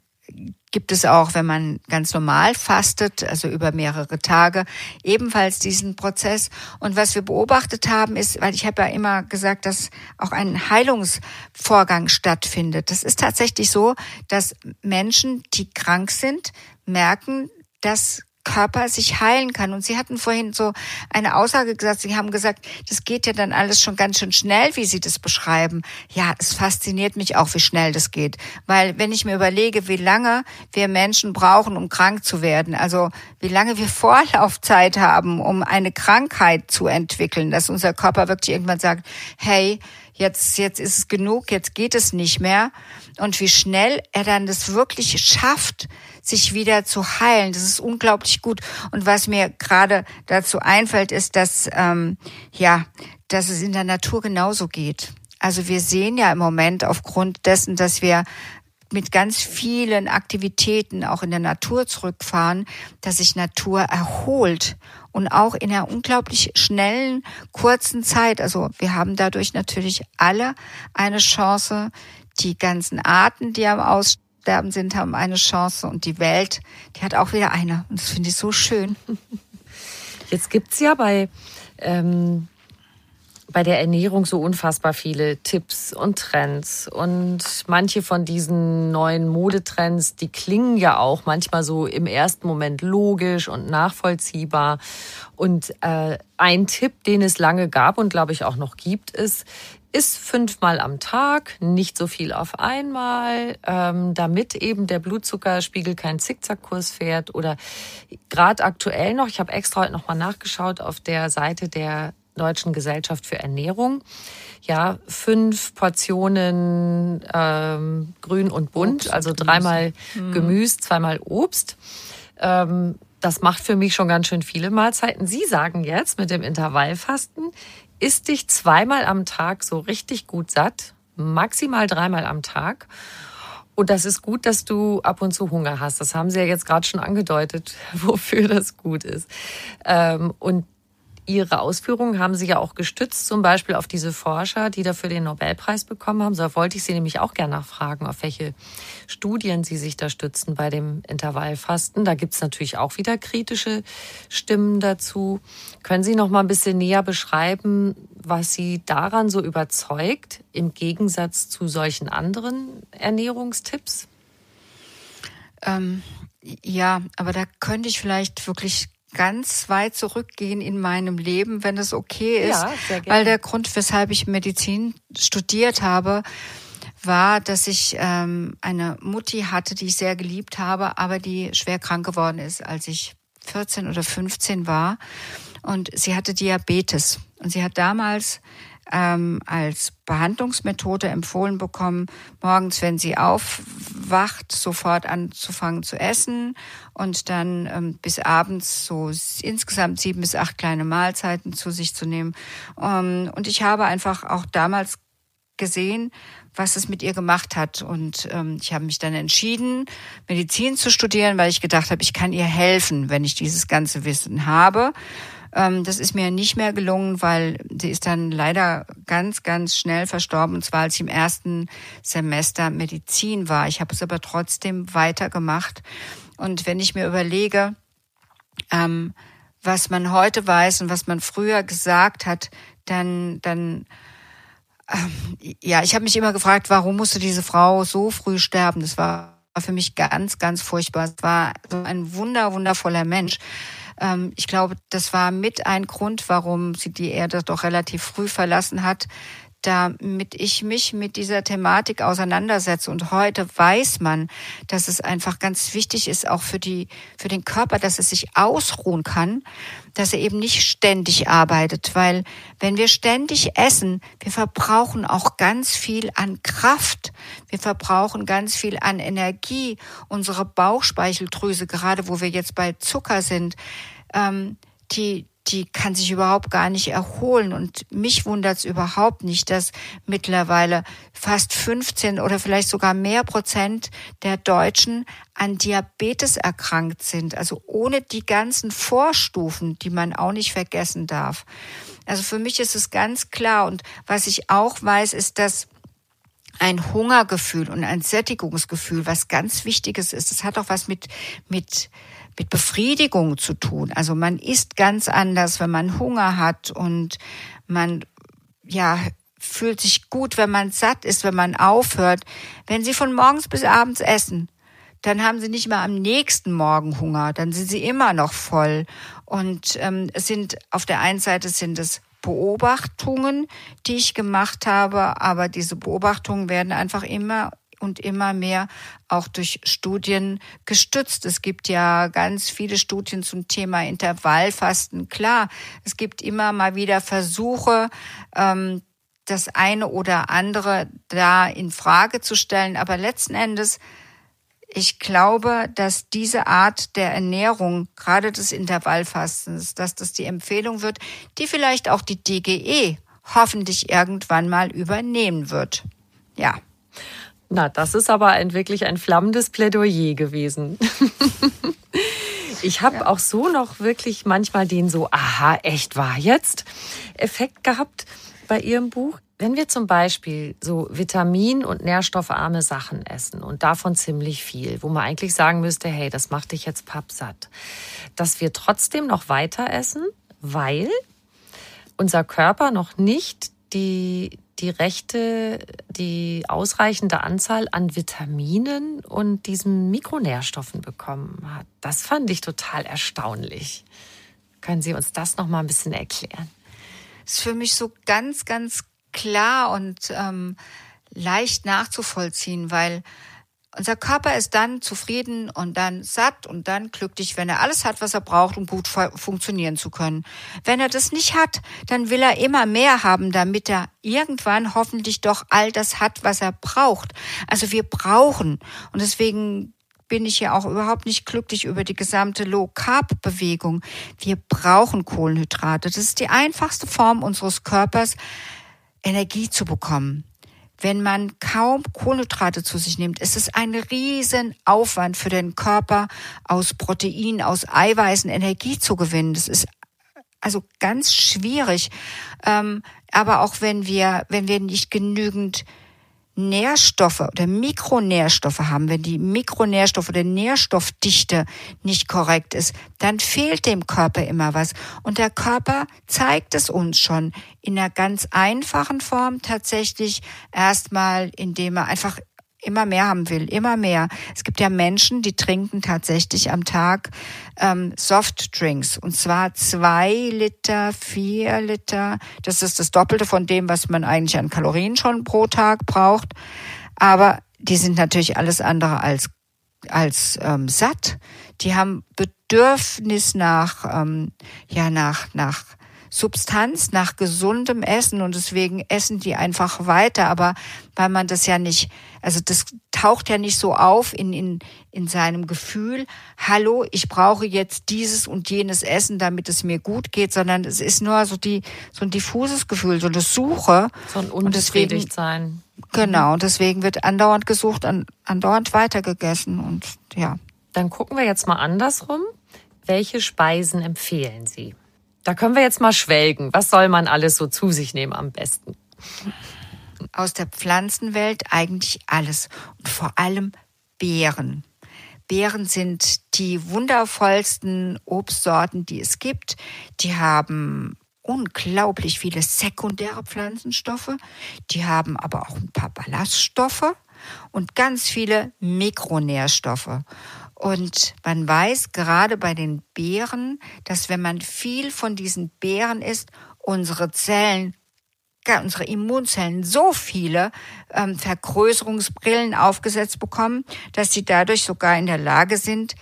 gibt es auch, wenn man ganz normal fastet, also über mehrere Tage, ebenfalls diesen Prozess. Und was wir beobachtet haben, ist, weil ich habe ja immer gesagt, dass auch ein Heilungsvorgang stattfindet. Das ist tatsächlich so, dass Menschen, die krank sind, merken, dass Körper sich heilen kann. Und Sie hatten vorhin so eine Aussage gesagt, Sie haben gesagt, das geht ja dann alles schon ganz schön schnell, wie Sie das beschreiben. Ja, es fasziniert mich auch, wie schnell das geht. Weil wenn ich mir überlege, wie lange wir Menschen brauchen, um krank zu werden, also wie lange wir Vorlaufzeit haben, um eine Krankheit zu entwickeln, dass unser Körper wirklich irgendwann sagt, hey, jetzt, jetzt ist es genug, jetzt geht es nicht mehr. Und wie schnell er dann das wirklich schafft, sich wieder zu heilen. Das ist unglaublich gut. Und was mir gerade dazu einfällt, ist, dass, ähm, ja, dass es in der Natur genauso geht. Also wir sehen ja im Moment aufgrund dessen, dass wir mit ganz vielen Aktivitäten auch in der Natur zurückfahren, dass sich Natur erholt und auch in einer unglaublich schnellen, kurzen Zeit. Also wir haben dadurch natürlich alle eine Chance, die ganzen Arten, die am Aussterben sind, haben eine Chance und die Welt, die hat auch wieder eine. Und das finde ich so schön. Jetzt gibt's ja bei ähm, bei der Ernährung so unfassbar viele Tipps und Trends. Und manche von diesen neuen Modetrends, die klingen ja auch manchmal so im ersten Moment logisch und nachvollziehbar. Und äh, ein Tipp, den es lange gab und glaube ich auch noch gibt, ist, ist fünfmal am Tag, nicht so viel auf einmal, ähm, damit eben der Blutzuckerspiegel keinen Zickzackkurs fährt. Oder gerade aktuell noch, ich habe extra heute nochmal nachgeschaut auf der Seite der Deutschen Gesellschaft für Ernährung. Ja, fünf Portionen ähm, grün und bunt, Obst also dreimal Gemüse, Gemüse zweimal Obst. Ähm, das macht für mich schon ganz schön viele Mahlzeiten. Sie sagen jetzt mit dem Intervallfasten, isst dich zweimal am Tag so richtig gut satt, maximal dreimal am Tag. Und das ist gut, dass du ab und zu Hunger hast. Das haben Sie ja jetzt gerade schon angedeutet, wofür das gut ist. Ähm, und Ihre Ausführungen haben Sie ja auch gestützt, zum Beispiel auf diese Forscher, die dafür den Nobelpreis bekommen haben. So wollte ich Sie nämlich auch gerne nachfragen, auf welche Studien Sie sich da stützen bei dem Intervallfasten. Da gibt es natürlich auch wieder kritische Stimmen dazu. Können Sie noch mal ein bisschen näher beschreiben, was Sie daran so überzeugt, im Gegensatz zu solchen anderen Ernährungstipps? Ähm, ja, aber da könnte ich vielleicht wirklich ganz weit zurückgehen in meinem Leben, wenn es okay ist. Ja, sehr gerne. Weil der Grund, weshalb ich Medizin studiert habe, war, dass ich ähm, eine Mutti hatte, die ich sehr geliebt habe, aber die schwer krank geworden ist, als ich 14 oder 15 war. Und sie hatte Diabetes. Und sie hat damals ähm, als Behandlungsmethode empfohlen bekommen, morgens, wenn sie aufwacht, sofort anzufangen zu essen und dann ähm, bis abends so insgesamt sieben bis acht kleine Mahlzeiten zu sich zu nehmen. Ähm, und ich habe einfach auch damals gesehen, was es mit ihr gemacht hat. Und ähm, ich habe mich dann entschieden, Medizin zu studieren, weil ich gedacht habe, ich kann ihr helfen, wenn ich dieses ganze Wissen habe. Ähm, das ist mir nicht mehr gelungen, weil sie ist dann leider ganz, ganz schnell verstorben, und zwar als ich im ersten Semester Medizin war. Ich habe es aber trotzdem weitergemacht. Und wenn ich mir überlege, ähm, was man heute weiß und was man früher gesagt hat, dann, dann ähm, ja, ich habe mich immer gefragt, warum musste diese Frau so früh sterben? Das war für mich ganz, ganz furchtbar. Es war so ein wunder, wundervoller Mensch. Ähm, ich glaube, das war mit ein Grund, warum sie die Erde doch relativ früh verlassen hat, damit ich mich mit dieser Thematik auseinandersetze. Und heute weiß man, dass es einfach ganz wichtig ist, auch für die, für den Körper, dass es sich ausruhen kann, dass er eben nicht ständig arbeitet, weil wenn wir ständig essen, wir verbrauchen auch ganz viel an Kraft. Wir verbrauchen ganz viel an Energie. Unsere Bauchspeicheldrüse, gerade wo wir jetzt bei Zucker sind, ähm, die, die kann sich überhaupt gar nicht erholen. Und mich wundert es überhaupt nicht, dass mittlerweile fast 15 oder vielleicht sogar mehr Prozent der Deutschen an Diabetes erkrankt sind. Also ohne die ganzen Vorstufen, die man auch nicht vergessen darf. Also für mich ist es ganz klar. Und was ich auch weiß, ist, dass ein Hungergefühl und ein Sättigungsgefühl was ganz Wichtiges ist. Das hat auch was mit, mit, mit Befriedigung zu tun. Also man isst ganz anders, wenn man Hunger hat und man, ja, fühlt sich gut, wenn man satt ist, wenn man aufhört. Wenn Sie von morgens bis abends essen, dann haben Sie nicht mal am nächsten Morgen Hunger, dann sind Sie immer noch voll. Und ähm, es sind auf der einen Seite sind es Beobachtungen, die ich gemacht habe, aber diese Beobachtungen werden einfach immer und immer mehr auch durch Studien gestützt. Es gibt ja ganz viele Studien zum Thema Intervallfasten. Klar, es gibt immer mal wieder Versuche, ähm, das eine oder andere da in Frage zu stellen. Aber letzten Endes, ich glaube, dass diese Art der Ernährung, gerade des Intervallfastens, dass das die Empfehlung wird, die vielleicht auch die DGE hoffentlich irgendwann mal übernehmen wird. Ja. Na, das ist aber ein, wirklich ein flammendes Plädoyer gewesen. ich habe ja. auch so noch wirklich manchmal den so, aha, echt wahr jetzt Effekt gehabt bei Ihrem Buch. Wenn wir zum Beispiel so vitamin- und nährstoffarme Sachen essen und davon ziemlich viel, wo man eigentlich sagen müsste, hey, das macht dich jetzt pappsatt, dass wir trotzdem noch weiter essen, weil unser Körper noch nicht die, die rechte, die ausreichende Anzahl an Vitaminen und diesen Mikronährstoffen bekommen hat. Das fand ich total erstaunlich. Können Sie uns das noch mal ein bisschen erklären? Das ist für mich so ganz, ganz klar und ähm, leicht nachzuvollziehen, weil unser Körper ist dann zufrieden und dann satt und dann glücklich, wenn er alles hat, was er braucht, um gut funktionieren zu können. Wenn er das nicht hat, dann will er immer mehr haben, damit er irgendwann hoffentlich doch all das hat, was er braucht. Also wir brauchen. Und deswegen bin ich ja auch überhaupt nicht glücklich über die gesamte Low-Carb-Bewegung. Wir brauchen Kohlenhydrate. Das ist die einfachste Form unseres Körpers, Energie zu bekommen. Wenn man kaum Kohlenhydrate zu sich nimmt, ist es ein riesen Aufwand für den Körper, aus Protein, aus Eiweißen Energie zu gewinnen. Das ist also ganz schwierig. Ähm, aber auch wenn wir, wenn wir nicht genügend Nährstoffe oder Mikronährstoffe haben, wenn die Mikronährstoffe oder Nährstoffdichte nicht korrekt ist, dann fehlt dem Körper immer was. Und der Körper zeigt es uns schon in einer ganz einfachen Form tatsächlich erstmal, indem er einfach immer mehr haben will, immer mehr. Es gibt ja Menschen, die trinken tatsächlich am Tag ähm, Softdrinks und zwar zwei Liter, vier Liter. Das ist das Doppelte von dem, was man eigentlich an Kalorien schon pro Tag braucht. Aber die sind natürlich alles andere als als ähm, satt. Die haben Bedürfnis nach ähm, ja nach nach Substanz, nach gesundem Essen und deswegen essen die einfach weiter. Aber weil man das ja nicht, also das taucht ja nicht so auf in, in, in seinem Gefühl, hallo, ich brauche jetzt dieses und jenes Essen, damit es mir gut geht, sondern es ist nur so die, so ein diffuses Gefühl, so eine Suche. So ein unbefriedigt sein. Genau, und deswegen wird andauernd gesucht, andauernd weitergegessen und ja. Dann gucken wir jetzt mal andersrum. Welche Speisen empfehlen Sie? Da können wir jetzt mal schwelgen. Was soll man alles so zu sich nehmen am besten? Aus der Pflanzenwelt eigentlich alles und vor allem Beeren. Beeren sind die wundervollsten Obstsorten, die es gibt. Die haben unglaublich viele sekundäre Pflanzenstoffe. Die haben aber auch ein paar Ballaststoffe und ganz viele Mikronährstoffe. Und man weiß gerade bei den Beeren, dass wenn man viel von diesen Beeren isst, unsere Zellen, unsere Immunzellen so viele ähm, Vergrößerungsbrillen aufgesetzt bekommen, dass sie dadurch sogar in der Lage sind,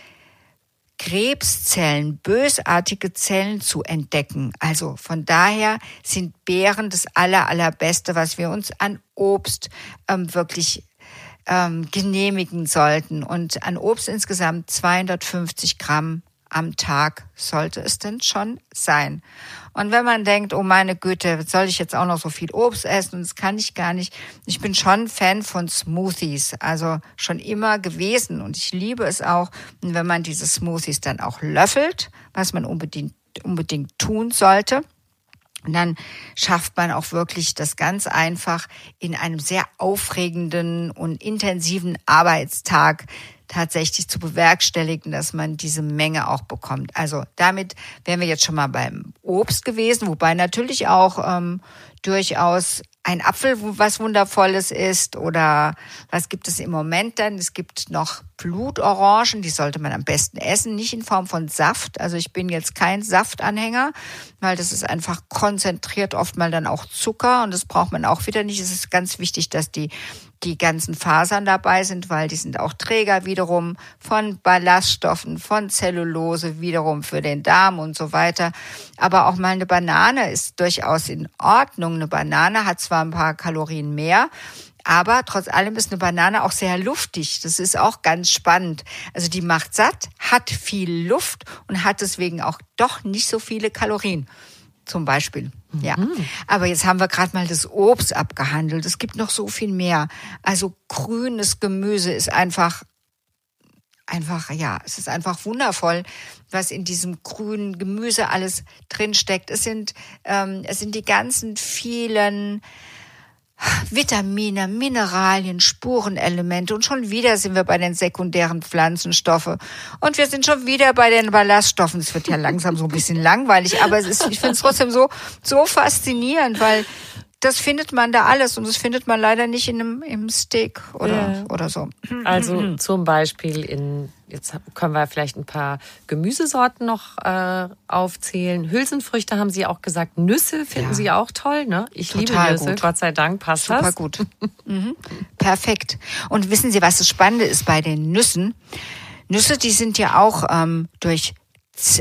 Krebszellen, bösartige Zellen zu entdecken. Also von daher sind Beeren das aller, allerbeste, was wir uns an Obst ähm, wirklich ähm, genehmigen sollten. Und an Obst insgesamt 250 Gramm am Tag sollte es denn schon sein. Und wenn man denkt, oh meine Güte, soll ich jetzt auch noch so viel Obst essen und das kann ich gar nicht. Ich bin schon Fan von Smoothies, also schon immer gewesen und ich liebe es auch, wenn man diese Smoothies dann auch löffelt, was man unbedingt, unbedingt tun sollte. Und dann schafft man auch wirklich das ganz einfach in einem sehr aufregenden und intensiven Arbeitstag tatsächlich zu bewerkstelligen, dass man diese Menge auch bekommt. Also damit wären wir jetzt schon mal beim Obst gewesen, wobei natürlich auch ähm, durchaus ein Apfel was Wundervolles ist oder was gibt es im Moment dann? Es gibt noch Blutorangen, die sollte man am besten essen, nicht in Form von Saft. Also ich bin jetzt kein Saftanhänger, weil das ist einfach konzentriert oft mal dann auch Zucker und das braucht man auch wieder nicht. Es ist ganz wichtig, dass die die ganzen Fasern dabei sind, weil die sind auch Träger wiederum von Ballaststoffen, von Zellulose wiederum für den Darm und so weiter. Aber auch mal eine Banane ist durchaus in Ordnung. Eine Banane hat zwar ein paar Kalorien mehr, aber trotz allem ist eine Banane auch sehr luftig. Das ist auch ganz spannend. Also die macht satt, hat viel Luft und hat deswegen auch doch nicht so viele Kalorien zum Beispiel. Ja, mhm. aber jetzt haben wir gerade mal das Obst abgehandelt. Es gibt noch so viel mehr. Also grünes Gemüse ist einfach, einfach, ja, es ist einfach wundervoll, was in diesem grünen Gemüse alles drinsteckt. Es sind, ähm, es sind die ganzen vielen Vitamine, Mineralien, Spurenelemente und schon wieder sind wir bei den sekundären Pflanzenstoffen und wir sind schon wieder bei den Ballaststoffen. Es wird ja langsam so ein bisschen langweilig, aber es ist, ich finde es trotzdem so, so faszinierend, weil das findet man da alles und das findet man leider nicht in einem im Steak oder, ja. oder so. Also zum Beispiel in, jetzt können wir vielleicht ein paar Gemüsesorten noch äh, aufzählen. Hülsenfrüchte haben Sie auch gesagt. Nüsse finden ja. Sie auch toll, ne? Ich Total liebe Nüsse, gut. Gott sei Dank passt Super das. gut. Mhm. Perfekt. Und wissen Sie, was das Spannende ist bei den Nüssen? Nüsse, die sind ja auch ähm, durch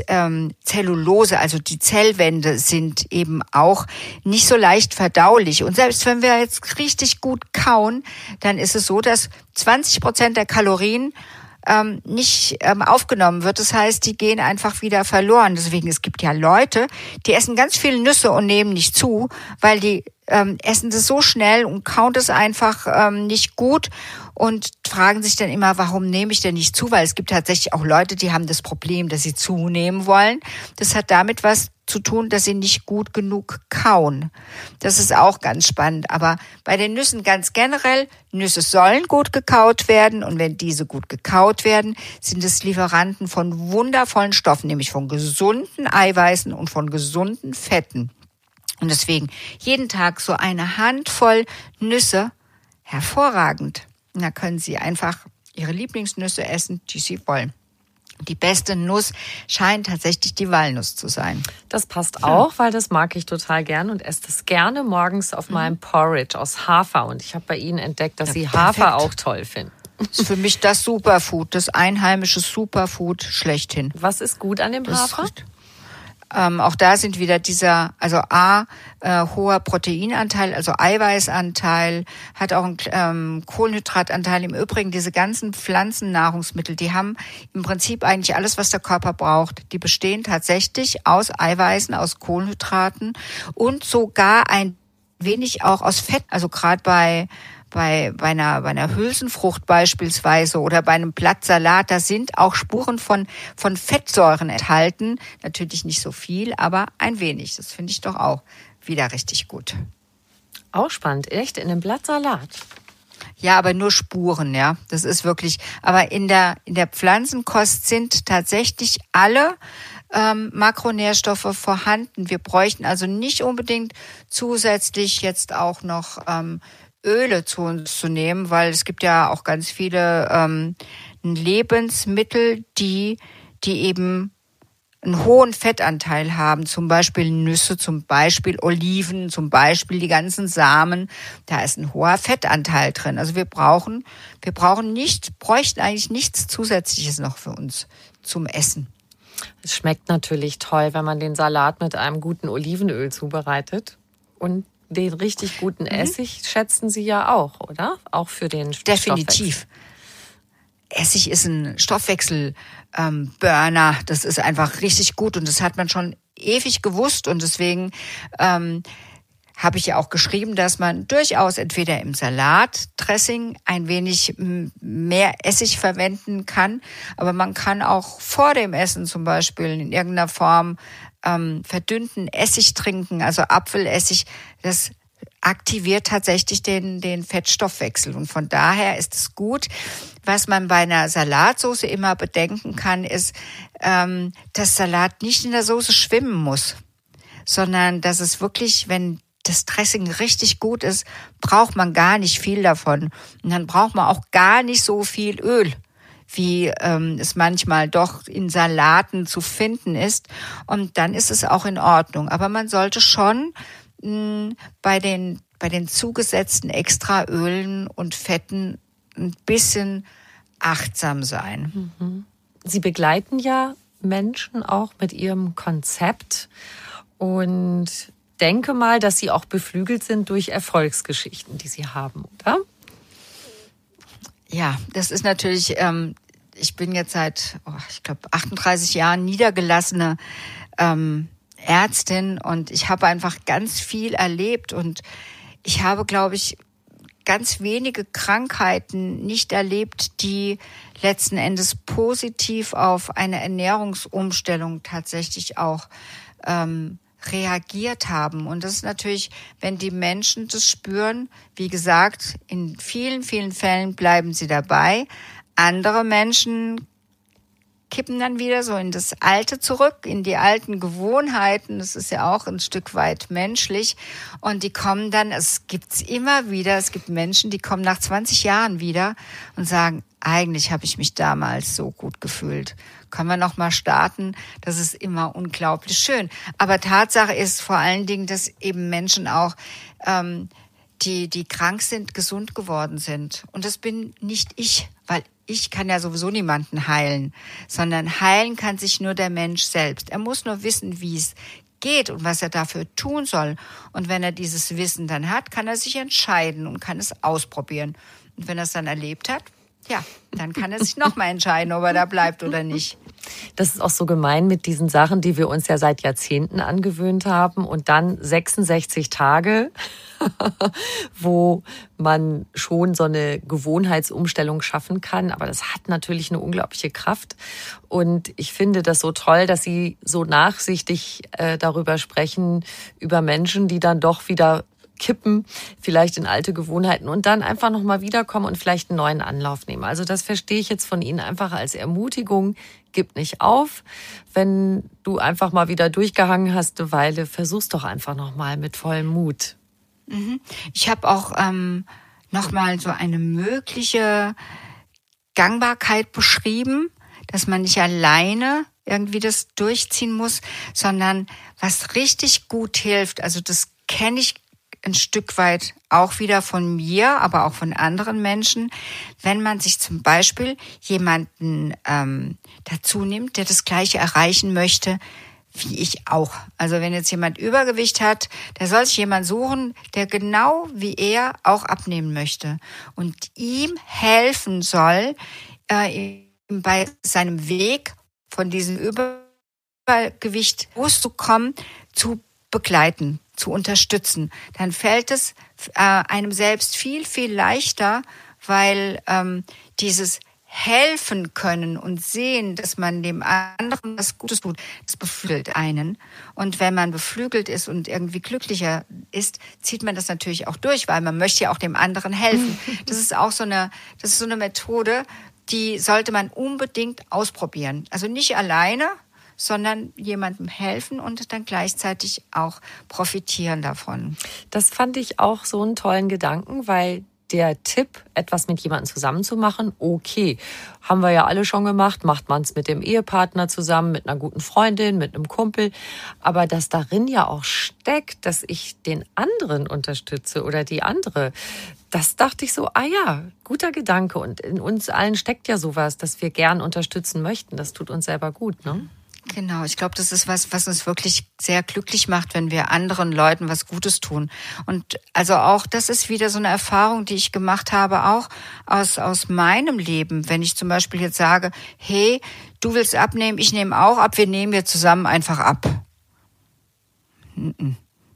ähm, Zellulose, also die Zellwände sind eben auch nicht so leicht verdaulich. Und selbst wenn wir jetzt richtig gut kauen, dann ist es so, dass 20 Prozent der Kalorien ähm, nicht ähm, aufgenommen wird. Das heißt, die gehen einfach wieder verloren. Deswegen, es gibt ja Leute, die essen ganz viele Nüsse und nehmen nicht zu, weil die ähm, essen das so schnell und kauen das einfach ähm, nicht gut und fragen sich dann immer, warum nehme ich denn nicht zu? Weil es gibt tatsächlich auch Leute, die haben das Problem, dass sie zunehmen wollen. Das hat damit was zu tun, dass sie nicht gut genug kauen. Das ist auch ganz spannend. Aber bei den Nüssen ganz generell, Nüsse sollen gut gekaut werden. Und wenn diese gut gekaut werden, sind es Lieferanten von wundervollen Stoffen, nämlich von gesunden Eiweißen und von gesunden Fetten. Und deswegen jeden Tag so eine Handvoll Nüsse hervorragend. Da können Sie einfach Ihre Lieblingsnüsse essen, die Sie wollen. Die beste Nuss scheint tatsächlich die Walnuss zu sein. Das passt auch, weil das mag ich total gern und esse das gerne morgens auf mhm. meinem Porridge aus Hafer. Und ich habe bei Ihnen entdeckt, dass ja, Sie perfekt. Hafer auch toll finden. Das ist für mich das Superfood, das einheimische Superfood schlechthin. Was ist gut an dem das Hafer? Ist, ähm, auch da sind wieder dieser, also A, äh, hoher Proteinanteil, also Eiweißanteil, hat auch einen ähm, Kohlenhydratanteil. Im Übrigen, diese ganzen Pflanzennahrungsmittel, die haben im Prinzip eigentlich alles, was der Körper braucht. Die bestehen tatsächlich aus Eiweißen, aus Kohlenhydraten und sogar ein wenig auch aus Fett. Also gerade bei bei, bei, einer, bei einer Hülsenfrucht beispielsweise oder bei einem Blattsalat, da sind auch Spuren von, von Fettsäuren enthalten. Natürlich nicht so viel, aber ein wenig. Das finde ich doch auch wieder richtig gut. Auch spannend, echt? In einem Blattsalat? Ja, aber nur Spuren, ja. Das ist wirklich. Aber in der, in der Pflanzenkost sind tatsächlich alle ähm, Makronährstoffe vorhanden. Wir bräuchten also nicht unbedingt zusätzlich jetzt auch noch ähm, Öle zu uns zu nehmen, weil es gibt ja auch ganz viele ähm, Lebensmittel, die, die eben einen hohen Fettanteil haben, zum Beispiel Nüsse, zum Beispiel Oliven, zum Beispiel die ganzen Samen. Da ist ein hoher Fettanteil drin. Also wir brauchen, wir brauchen nicht, bräuchten eigentlich nichts Zusätzliches noch für uns zum Essen. Es schmeckt natürlich toll, wenn man den Salat mit einem guten Olivenöl zubereitet. Und den richtig guten mhm. Essig schätzen Sie ja auch, oder? Auch für den Definitiv. Essig ist ein Stoffwechselburner. Ähm, das ist einfach richtig gut und das hat man schon ewig gewusst und deswegen ähm, habe ich ja auch geschrieben, dass man durchaus entweder im Salatdressing ein wenig mehr Essig verwenden kann, aber man kann auch vor dem Essen zum Beispiel in irgendeiner Form ähm, verdünnten Essig trinken, also Apfelessig, das aktiviert tatsächlich den, den Fettstoffwechsel. Und von daher ist es gut. Was man bei einer Salatsauce immer bedenken kann, ist, ähm, dass Salat nicht in der Soße schwimmen muss, sondern dass es wirklich, wenn das Dressing richtig gut ist, braucht man gar nicht viel davon. Und dann braucht man auch gar nicht so viel Öl wie ähm, es manchmal doch in Salaten zu finden ist. Und dann ist es auch in Ordnung. Aber man sollte schon mh, hm, bei den bei den zugesetzten Extraölen und Fetten ein bisschen achtsam sein. Mhm. Sie begleiten ja Menschen auch mit ihrem Konzept und denke mal, dass Sie auch beflügelt sind durch Erfolgsgeschichten, die Sie haben, oder? Ja, das ist natürlich, ähm, ich bin jetzt seit, oh, ich glaube, 38 Jahren niedergelassene ähm, Ärztin und ich habe einfach ganz viel erlebt und ich habe, glaube ich, ganz wenige Krankheiten nicht erlebt, die letzten Endes positiv auf eine Ernährungsumstellung tatsächlich auch ähm, reagiert haben. Und das ist natürlich, wenn die Menschen das spüren, wie gesagt, in vielen, vielen Fällen bleiben sie dabei. Andere Menschen kippen dann wieder so in das Alte zurück, in die alten Gewohnheiten. Das ist ja auch ein Stück weit menschlich. Und die kommen dann, es gibt's immer wieder, es gibt Menschen, die kommen nach 20 Jahren wieder und sagen, eigentlich habe ich mich damals so gut gefühlt. Können wir noch mal starten? Das ist immer unglaublich schön. Aber Tatsache ist vor allen Dingen, dass eben Menschen auch ähm, die, die krank sind, gesund geworden sind. Und das bin nicht ich, ich kann ja sowieso niemanden heilen, sondern heilen kann sich nur der Mensch selbst. Er muss nur wissen, wie es geht und was er dafür tun soll. Und wenn er dieses Wissen dann hat, kann er sich entscheiden und kann es ausprobieren. Und wenn er es dann erlebt hat, ja, dann kann er sich nochmal entscheiden, ob er da bleibt oder nicht. Das ist auch so gemein mit diesen Sachen, die wir uns ja seit Jahrzehnten angewöhnt haben und dann 66 Tage, wo man schon so eine Gewohnheitsumstellung schaffen kann. Aber das hat natürlich eine unglaubliche Kraft. Und ich finde das so toll, dass Sie so nachsichtig äh, darüber sprechen, über Menschen, die dann doch wieder kippen, vielleicht in alte Gewohnheiten und dann einfach nochmal wiederkommen und vielleicht einen neuen Anlauf nehmen. Also das verstehe ich jetzt von Ihnen einfach als Ermutigung. Gib nicht auf. Wenn du einfach mal wieder durchgehangen hast eine Weile, versuch's doch einfach nochmal mit vollem Mut. Mhm. Ich habe auch ähm, nochmal so eine mögliche Gangbarkeit beschrieben, dass man nicht alleine irgendwie das durchziehen muss, sondern was richtig gut hilft, also das kenne ich ein Stück weit auch wieder von mir, aber auch von anderen Menschen, wenn man sich zum Beispiel jemanden ähm, dazu nimmt, der das Gleiche erreichen möchte, wie ich auch. Also wenn jetzt jemand Übergewicht hat, der soll sich jemand suchen, der genau wie er auch abnehmen möchte und ihm helfen soll, äh, bei seinem Weg von diesem Übergewicht loszukommen, zu begleiten, zu unterstützen, dann fällt es äh, einem selbst viel, viel leichter, weil ähm, dieses helfen können und sehen, dass man dem anderen was Gutes tut, das beflügelt einen. Und wenn man beflügelt ist und irgendwie glücklicher ist, zieht man das natürlich auch durch, weil man möchte ja auch dem anderen helfen. Das ist auch so eine, das ist so eine Methode, die sollte man unbedingt ausprobieren. Also nicht alleine, sondern jemandem helfen und dann gleichzeitig auch profitieren davon. Das fand ich auch so einen tollen Gedanken, weil der Tipp, etwas mit jemandem zusammen zu machen, okay, haben wir ja alle schon gemacht, macht man es mit dem Ehepartner zusammen, mit einer guten Freundin, mit einem Kumpel, aber dass darin ja auch steckt, dass ich den anderen unterstütze oder die andere, das dachte ich so, ah ja, guter Gedanke. Und in uns allen steckt ja sowas, dass wir gern unterstützen möchten, das tut uns selber gut, ne? Genau, ich glaube, das ist was, was uns wirklich sehr glücklich macht, wenn wir anderen Leuten was Gutes tun. Und also auch das ist wieder so eine Erfahrung, die ich gemacht habe, auch aus, aus meinem Leben. Wenn ich zum Beispiel jetzt sage, hey, du willst abnehmen, ich nehme auch ab, wir nehmen wir zusammen einfach ab.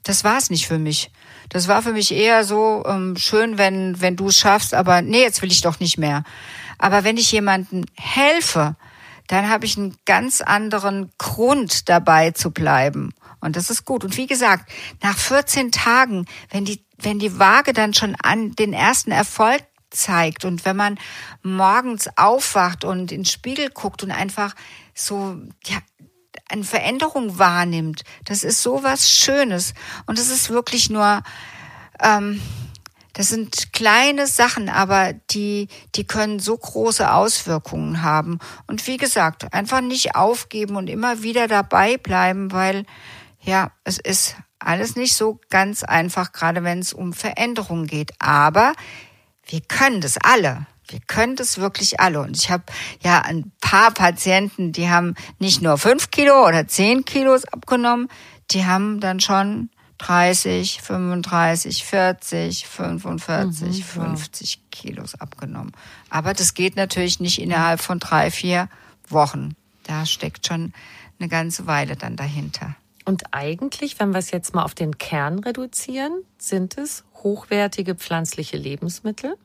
Das war es nicht für mich. Das war für mich eher so ähm, schön, wenn, wenn du es schaffst, aber nee, jetzt will ich doch nicht mehr. Aber wenn ich jemandem helfe, dann habe ich einen ganz anderen Grund dabei zu bleiben. Und das ist gut. Und wie gesagt, nach 14 Tagen, wenn die, wenn die Waage dann schon an den ersten Erfolg zeigt und wenn man morgens aufwacht und in den Spiegel guckt und einfach so, ja, eine Veränderung wahrnimmt, das ist so was Schönes. Und es ist wirklich nur, ähm, das sind kleine Sachen, aber die, die können so große Auswirkungen haben. Und wie gesagt, einfach nicht aufgeben und immer wieder dabei bleiben, weil ja, es ist alles nicht so ganz einfach, gerade wenn es um Veränderungen geht. Aber wir können das alle. Wir können das wirklich alle. Und ich habe ja ein paar Patienten, die haben nicht nur fünf Kilo oder zehn Kilos abgenommen, die haben dann schon 30, 35, 40, 45, mhm, 50 wow. Kilos abgenommen. Aber das geht natürlich nicht innerhalb von drei, vier Wochen. Da steckt schon eine ganze Weile dann dahinter. Und eigentlich, wenn wir es jetzt mal auf den Kern reduzieren, sind es hochwertige pflanzliche Lebensmittel.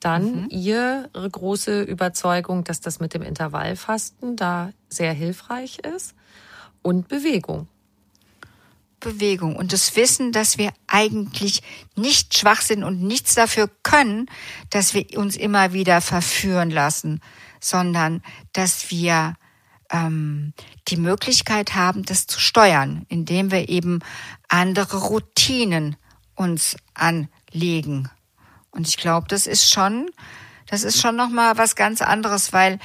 Dann mhm. Ihre große Überzeugung, dass das mit dem Intervallfasten da sehr hilfreich ist. Und Bewegung. Bewegung und das Wissen, dass wir eigentlich nicht schwach sind und nichts dafür können, dass wir uns immer wieder verführen lassen, sondern dass wir ähm, die Möglichkeit haben, das zu steuern, indem wir eben andere Routinen uns anlegen. Und ich glaube, das ist schon, das ist schon noch mal was ganz anderes, weil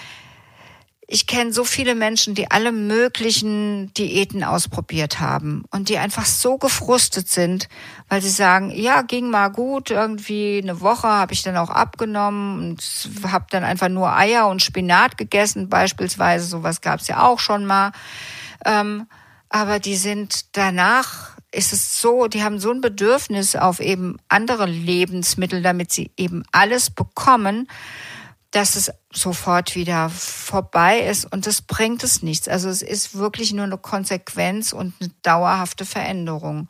ich kenne so viele Menschen, die alle möglichen Diäten ausprobiert haben und die einfach so gefrustet sind, weil sie sagen, ja, ging mal gut, irgendwie eine Woche habe ich dann auch abgenommen und habe dann einfach nur Eier und Spinat gegessen beispielsweise, sowas gab es ja auch schon mal. Ähm, aber die sind danach ist es so, die haben so ein Bedürfnis auf eben andere Lebensmittel, damit sie eben alles bekommen, dass es sofort wieder vorbei ist und das bringt es nichts. Also es ist wirklich nur eine Konsequenz und eine dauerhafte Veränderung.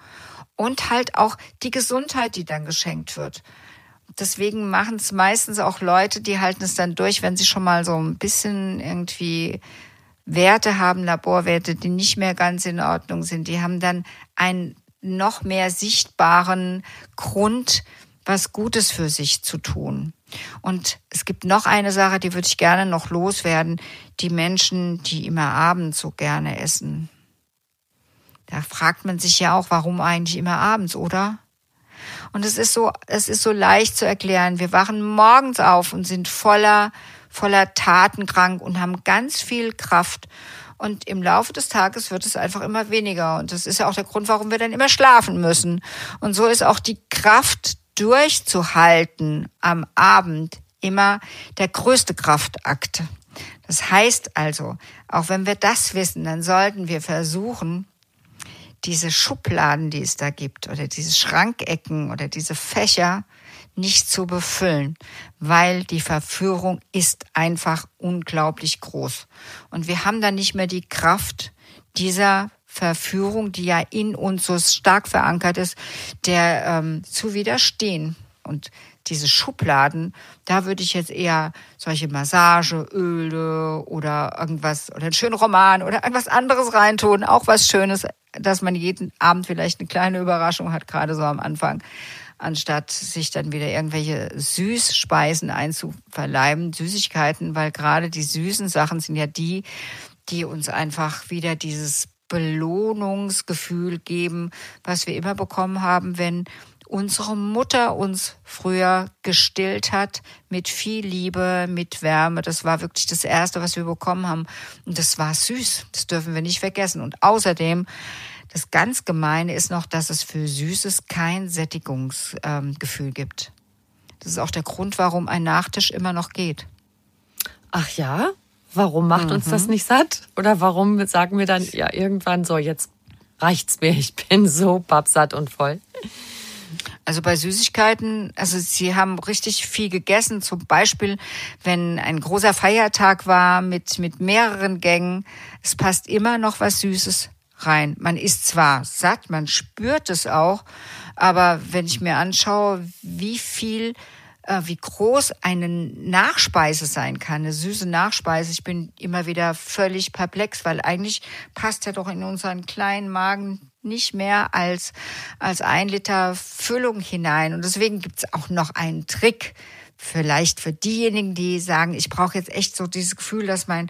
Und halt auch die Gesundheit, die dann geschenkt wird. Deswegen machen es meistens auch Leute, die halten es dann durch, wenn sie schon mal so ein bisschen irgendwie Werte haben, Laborwerte, die nicht mehr ganz in Ordnung sind. Die haben dann einen noch mehr sichtbaren Grund, was Gutes für sich zu tun. Und es gibt noch eine Sache, die würde ich gerne noch loswerden. Die Menschen, die immer abends so gerne essen. Da fragt man sich ja auch, warum eigentlich immer abends, oder? Und es ist so, es ist so leicht zu erklären. Wir wachen morgens auf und sind voller, voller Tatenkrank und haben ganz viel Kraft. Und im Laufe des Tages wird es einfach immer weniger. Und das ist ja auch der Grund, warum wir dann immer schlafen müssen. Und so ist auch die Kraft durchzuhalten am Abend immer der größte Kraftakt. Das heißt also, auch wenn wir das wissen, dann sollten wir versuchen, diese Schubladen, die es da gibt, oder diese Schrankecken oder diese Fächer nicht zu befüllen, weil die Verführung ist einfach unglaublich groß. Und wir haben dann nicht mehr die Kraft dieser Verführung, die ja in uns so stark verankert ist, der ähm, zu widerstehen. Und diese Schubladen, da würde ich jetzt eher solche Massageöle oder irgendwas oder einen schönen Roman oder irgendwas anderes reintun, auch was Schönes, dass man jeden Abend vielleicht eine kleine Überraschung hat, gerade so am Anfang, anstatt sich dann wieder irgendwelche Süßspeisen einzuverleiben, Süßigkeiten, weil gerade die süßen Sachen sind ja die, die uns einfach wieder dieses Belohnungsgefühl geben, was wir immer bekommen haben, wenn unsere Mutter uns früher gestillt hat mit viel Liebe, mit Wärme. Das war wirklich das Erste, was wir bekommen haben. Und das war süß. Das dürfen wir nicht vergessen. Und außerdem, das ganz Gemeine ist noch, dass es für Süßes kein Sättigungsgefühl gibt. Das ist auch der Grund, warum ein Nachtisch immer noch geht. Ach ja? Warum macht mhm. uns das mhm. nicht satt? Oder warum sagen wir dann ja irgendwann so, jetzt reicht's mir, ich bin so pappsatt und voll? Also bei Süßigkeiten, also sie haben richtig viel gegessen. Zum Beispiel, wenn ein großer Feiertag war mit, mit mehreren Gängen, es passt immer noch was Süßes rein. Man ist zwar satt, man spürt es auch, aber wenn ich mir anschaue, wie viel wie groß eine Nachspeise sein kann, eine süße Nachspeise. Ich bin immer wieder völlig perplex, weil eigentlich passt ja doch in unseren kleinen Magen nicht mehr als, als ein Liter Füllung hinein. Und deswegen gibt's auch noch einen Trick, vielleicht für diejenigen, die sagen, ich brauche jetzt echt so dieses Gefühl, dass mein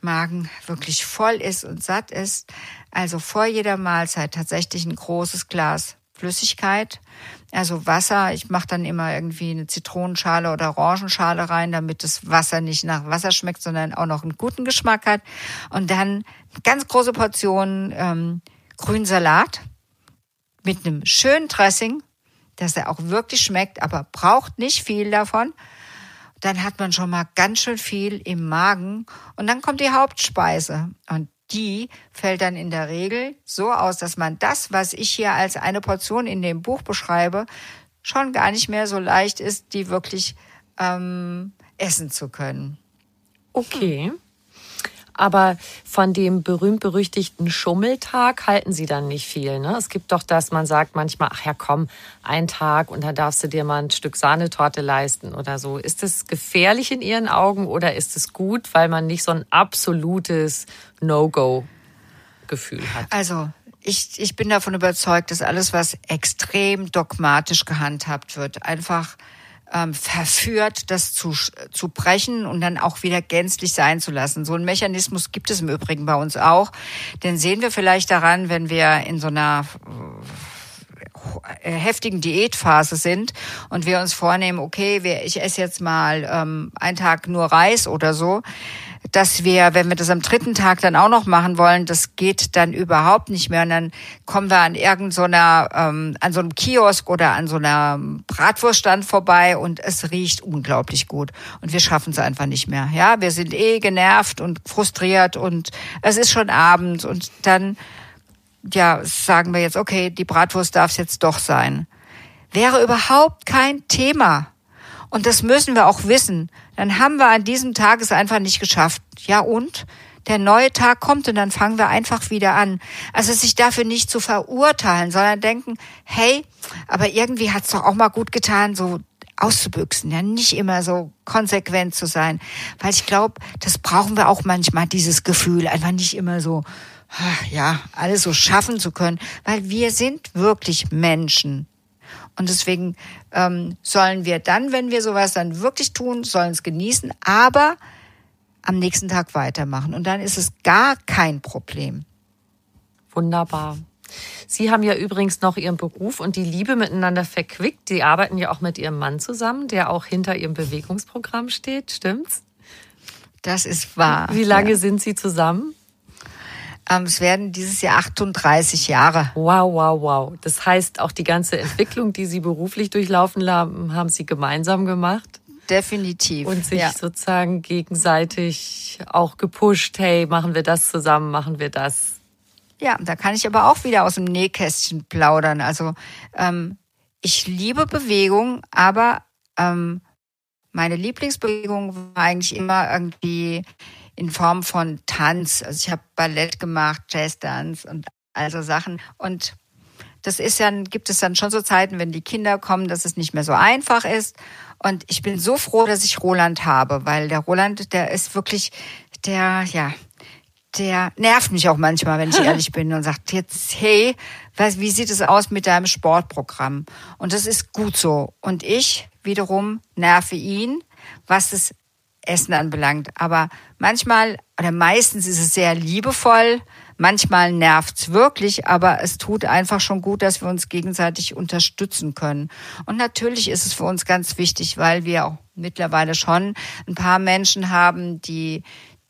Magen wirklich voll ist und satt ist. Also vor jeder Mahlzeit tatsächlich ein großes Glas Flüssigkeit, also Wasser. Ich mache dann immer irgendwie eine Zitronenschale oder Orangenschale rein, damit das Wasser nicht nach Wasser schmeckt, sondern auch noch einen guten Geschmack hat. Und dann ganz große Portionen ähm, Grünsalat mit einem schönen Dressing, dass er auch wirklich schmeckt, aber braucht nicht viel davon. Dann hat man schon mal ganz schön viel im Magen und dann kommt die Hauptspeise. Und die fällt dann in der Regel so aus, dass man das, was ich hier als eine Portion in dem Buch beschreibe, schon gar nicht mehr so leicht ist, die wirklich ähm, essen zu können. Okay. Aber von dem berühmt-berüchtigten Schummeltag halten Sie dann nicht viel. Ne? Es gibt doch das, man sagt manchmal, ach ja, komm, ein Tag und dann darfst du dir mal ein Stück Sahnetorte leisten oder so. Ist das gefährlich in Ihren Augen oder ist es gut, weil man nicht so ein absolutes No-Go-Gefühl hat? Also, ich, ich bin davon überzeugt, dass alles, was extrem dogmatisch gehandhabt wird, einfach ähm, verführt, das zu, zu brechen und dann auch wieder gänzlich sein zu lassen. So ein Mechanismus gibt es im Übrigen bei uns auch. Den sehen wir vielleicht daran, wenn wir in so einer äh, heftigen Diätphase sind und wir uns vornehmen, okay, ich esse jetzt mal ähm, einen Tag nur Reis oder so, dass wir, wenn wir das am dritten Tag dann auch noch machen wollen, das geht dann überhaupt nicht mehr. Und dann kommen wir an irgendeiner, ähm, an so einem Kiosk oder an so einer Bratwurststand vorbei und es riecht unglaublich gut. Und wir schaffen es einfach nicht mehr. Ja, wir sind eh genervt und frustriert und es ist schon Abend und dann, ja, sagen wir jetzt, okay, die Bratwurst darf es jetzt doch sein. Wäre überhaupt kein Thema. Und das müssen wir auch wissen. Dann haben wir an diesem Tag es einfach nicht geschafft. Ja und? Der neue Tag kommt und dann fangen wir einfach wieder an. Also sich dafür nicht zu verurteilen, sondern denken, hey, aber irgendwie hat's doch auch mal gut getan, so auszubüchsen, ja, nicht immer so konsequent zu sein, weil ich glaube, das brauchen wir auch manchmal, dieses Gefühl, einfach nicht immer so, ja, alles so schaffen zu können, weil wir sind wirklich Menschen. Und deswegen ähm, sollen wir dann, wenn wir sowas dann wirklich tun, sollen es genießen, aber am nächsten Tag weitermachen. Und dann ist es gar kein Problem. Wunderbar. Sie haben ja übrigens noch Ihren Beruf und die Liebe miteinander verquickt. Sie arbeiten ja auch mit Ihrem Mann zusammen, der auch hinter Ihrem Bewegungsprogramm steht. Stimmt's? Das ist wahr. Wie lange ja. sind Sie zusammen? Ähm, es werden dieses Jahr 38 Jahre. Wow, wow, wow. Das heißt, auch die ganze Entwicklung, die Sie beruflich durchlaufen haben, haben Sie gemeinsam gemacht? Definitiv. Und sich ja. sozusagen gegenseitig auch gepusht, hey, machen wir das zusammen, machen wir das. Ja, da kann ich aber auch wieder aus dem Nähkästchen plaudern. Also ähm, ich liebe Bewegung, aber ähm, meine Lieblingsbewegung war eigentlich immer irgendwie in Form von Tanz. Also ich habe Ballett gemacht, Jazzdance und also Sachen. Und das ist ja, gibt es dann schon so Zeiten, wenn die Kinder kommen, dass es nicht mehr so einfach ist. Und ich bin so froh, dass ich Roland habe, weil der Roland, der ist wirklich, der, ja, der nervt mich auch manchmal, wenn ich ehrlich bin und sagt jetzt, hey, was, wie sieht es aus mit deinem Sportprogramm? Und das ist gut so. Und ich wiederum nerve ihn, was das Essen anbelangt. Aber manchmal oder meistens ist es sehr liebevoll, manchmal nervt's wirklich, aber es tut einfach schon gut, dass wir uns gegenseitig unterstützen können. Und natürlich ist es für uns ganz wichtig, weil wir auch mittlerweile schon ein paar Menschen haben, die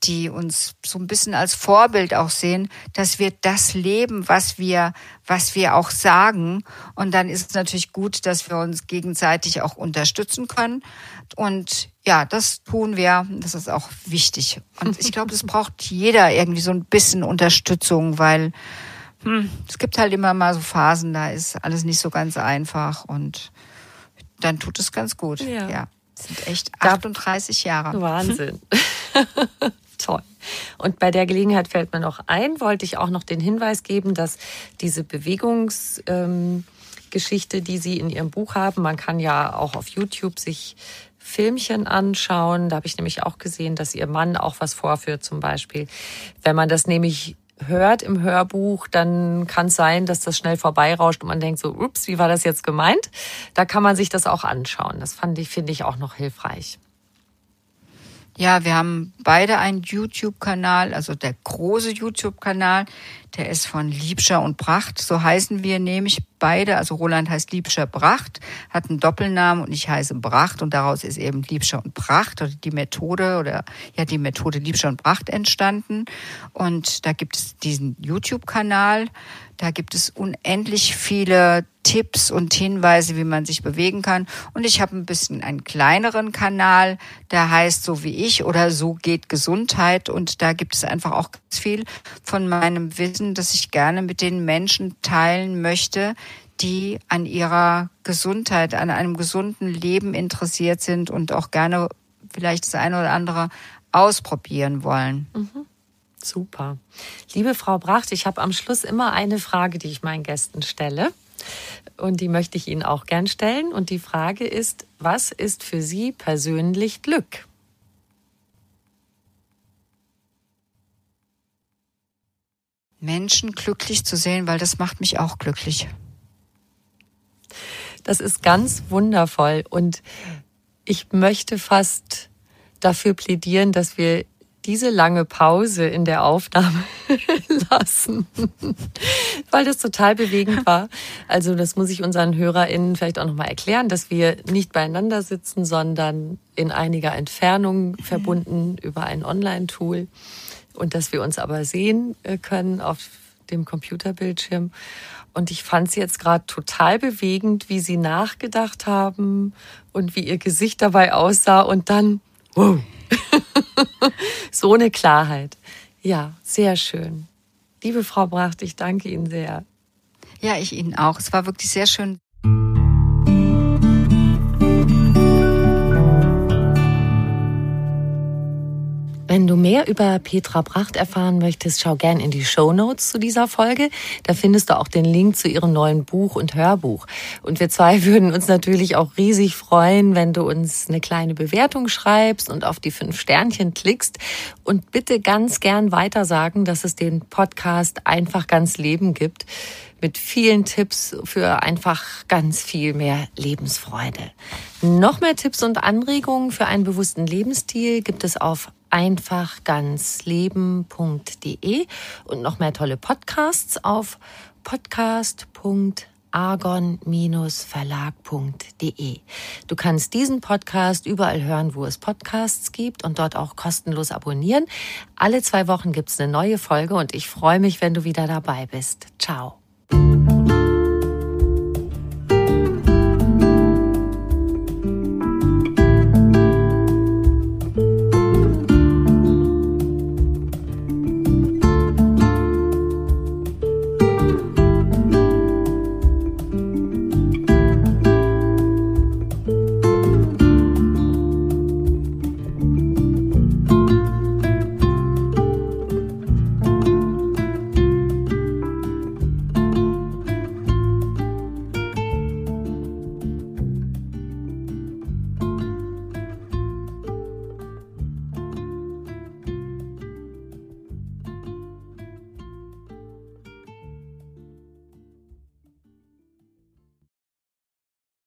die uns so ein bisschen als Vorbild auch sehen, dass wir das leben, was wir, was wir auch sagen. Und dann ist es natürlich gut, dass wir uns gegenseitig auch unterstützen können. Und ja, das tun wir. Das ist auch wichtig. Und ich glaube, das braucht jeder irgendwie so ein bisschen Unterstützung, weil hm, es gibt halt immer mal so Phasen, da ist alles nicht so ganz einfach und dann tut es ganz gut. Ja. ja. Sind echt 38 Jahre. Wahnsinn. Toll. Und bei der Gelegenheit fällt mir noch ein, wollte ich auch noch den Hinweis geben, dass diese Bewegungsgeschichte, ähm, die Sie in Ihrem Buch haben, man kann ja auch auf YouTube sich Filmchen anschauen. Da habe ich nämlich auch gesehen, dass Ihr Mann auch was vorführt zum Beispiel. Wenn man das nämlich hört im Hörbuch, dann kann es sein, dass das schnell vorbeirauscht und man denkt so, ups, wie war das jetzt gemeint? Da kann man sich das auch anschauen. Das fand ich, finde ich auch noch hilfreich. Ja, wir haben beide einen YouTube-Kanal, also der große YouTube-Kanal, der ist von Liebscher und Pracht. So heißen wir nämlich beide. Also Roland heißt Liebscher Pracht, hat einen Doppelnamen und ich heiße Pracht und daraus ist eben Liebscher und Pracht oder die Methode oder ja die Methode Liebscher und Pracht entstanden. Und da gibt es diesen YouTube-Kanal. Da gibt es unendlich viele Tipps und Hinweise, wie man sich bewegen kann. Und ich habe ein bisschen einen kleineren Kanal, der heißt so wie ich oder so geht Gesundheit. Und da gibt es einfach auch ganz viel von meinem Wissen, das ich gerne mit den Menschen teilen möchte, die an ihrer Gesundheit, an einem gesunden Leben interessiert sind und auch gerne vielleicht das eine oder andere ausprobieren wollen. Mhm. Super. Liebe Frau Bracht, ich habe am Schluss immer eine Frage, die ich meinen Gästen stelle. Und die möchte ich Ihnen auch gern stellen. Und die Frage ist, was ist für Sie persönlich Glück? Menschen glücklich zu sehen, weil das macht mich auch glücklich. Das ist ganz wundervoll. Und ich möchte fast dafür plädieren, dass wir diese lange Pause in der Aufnahme lassen, weil das total bewegend war. Also das muss ich unseren HörerInnen vielleicht auch nochmal erklären, dass wir nicht beieinander sitzen, sondern in einiger Entfernung verbunden über ein Online-Tool und dass wir uns aber sehen äh, können auf dem Computerbildschirm. Und ich fand es jetzt gerade total bewegend, wie sie nachgedacht haben und wie ihr Gesicht dabei aussah und dann, wow, so eine Klarheit. Ja, sehr schön. Liebe Frau Bracht, ich danke Ihnen sehr. Ja, ich Ihnen auch. Es war wirklich sehr schön. Wenn du mehr über Petra Bracht erfahren möchtest, schau gern in die Show Notes zu dieser Folge. Da findest du auch den Link zu ihrem neuen Buch und Hörbuch. Und wir zwei würden uns natürlich auch riesig freuen, wenn du uns eine kleine Bewertung schreibst und auf die fünf Sternchen klickst. Und bitte ganz gern weitersagen, dass es den Podcast einfach ganz Leben gibt mit vielen Tipps für einfach ganz viel mehr Lebensfreude. Noch mehr Tipps und Anregungen für einen bewussten Lebensstil gibt es auf einfachganzleben.de und noch mehr tolle Podcasts auf podcast.argon-verlag.de. Du kannst diesen Podcast überall hören, wo es Podcasts gibt und dort auch kostenlos abonnieren. Alle zwei Wochen gibt es eine neue Folge und ich freue mich, wenn du wieder dabei bist. Ciao.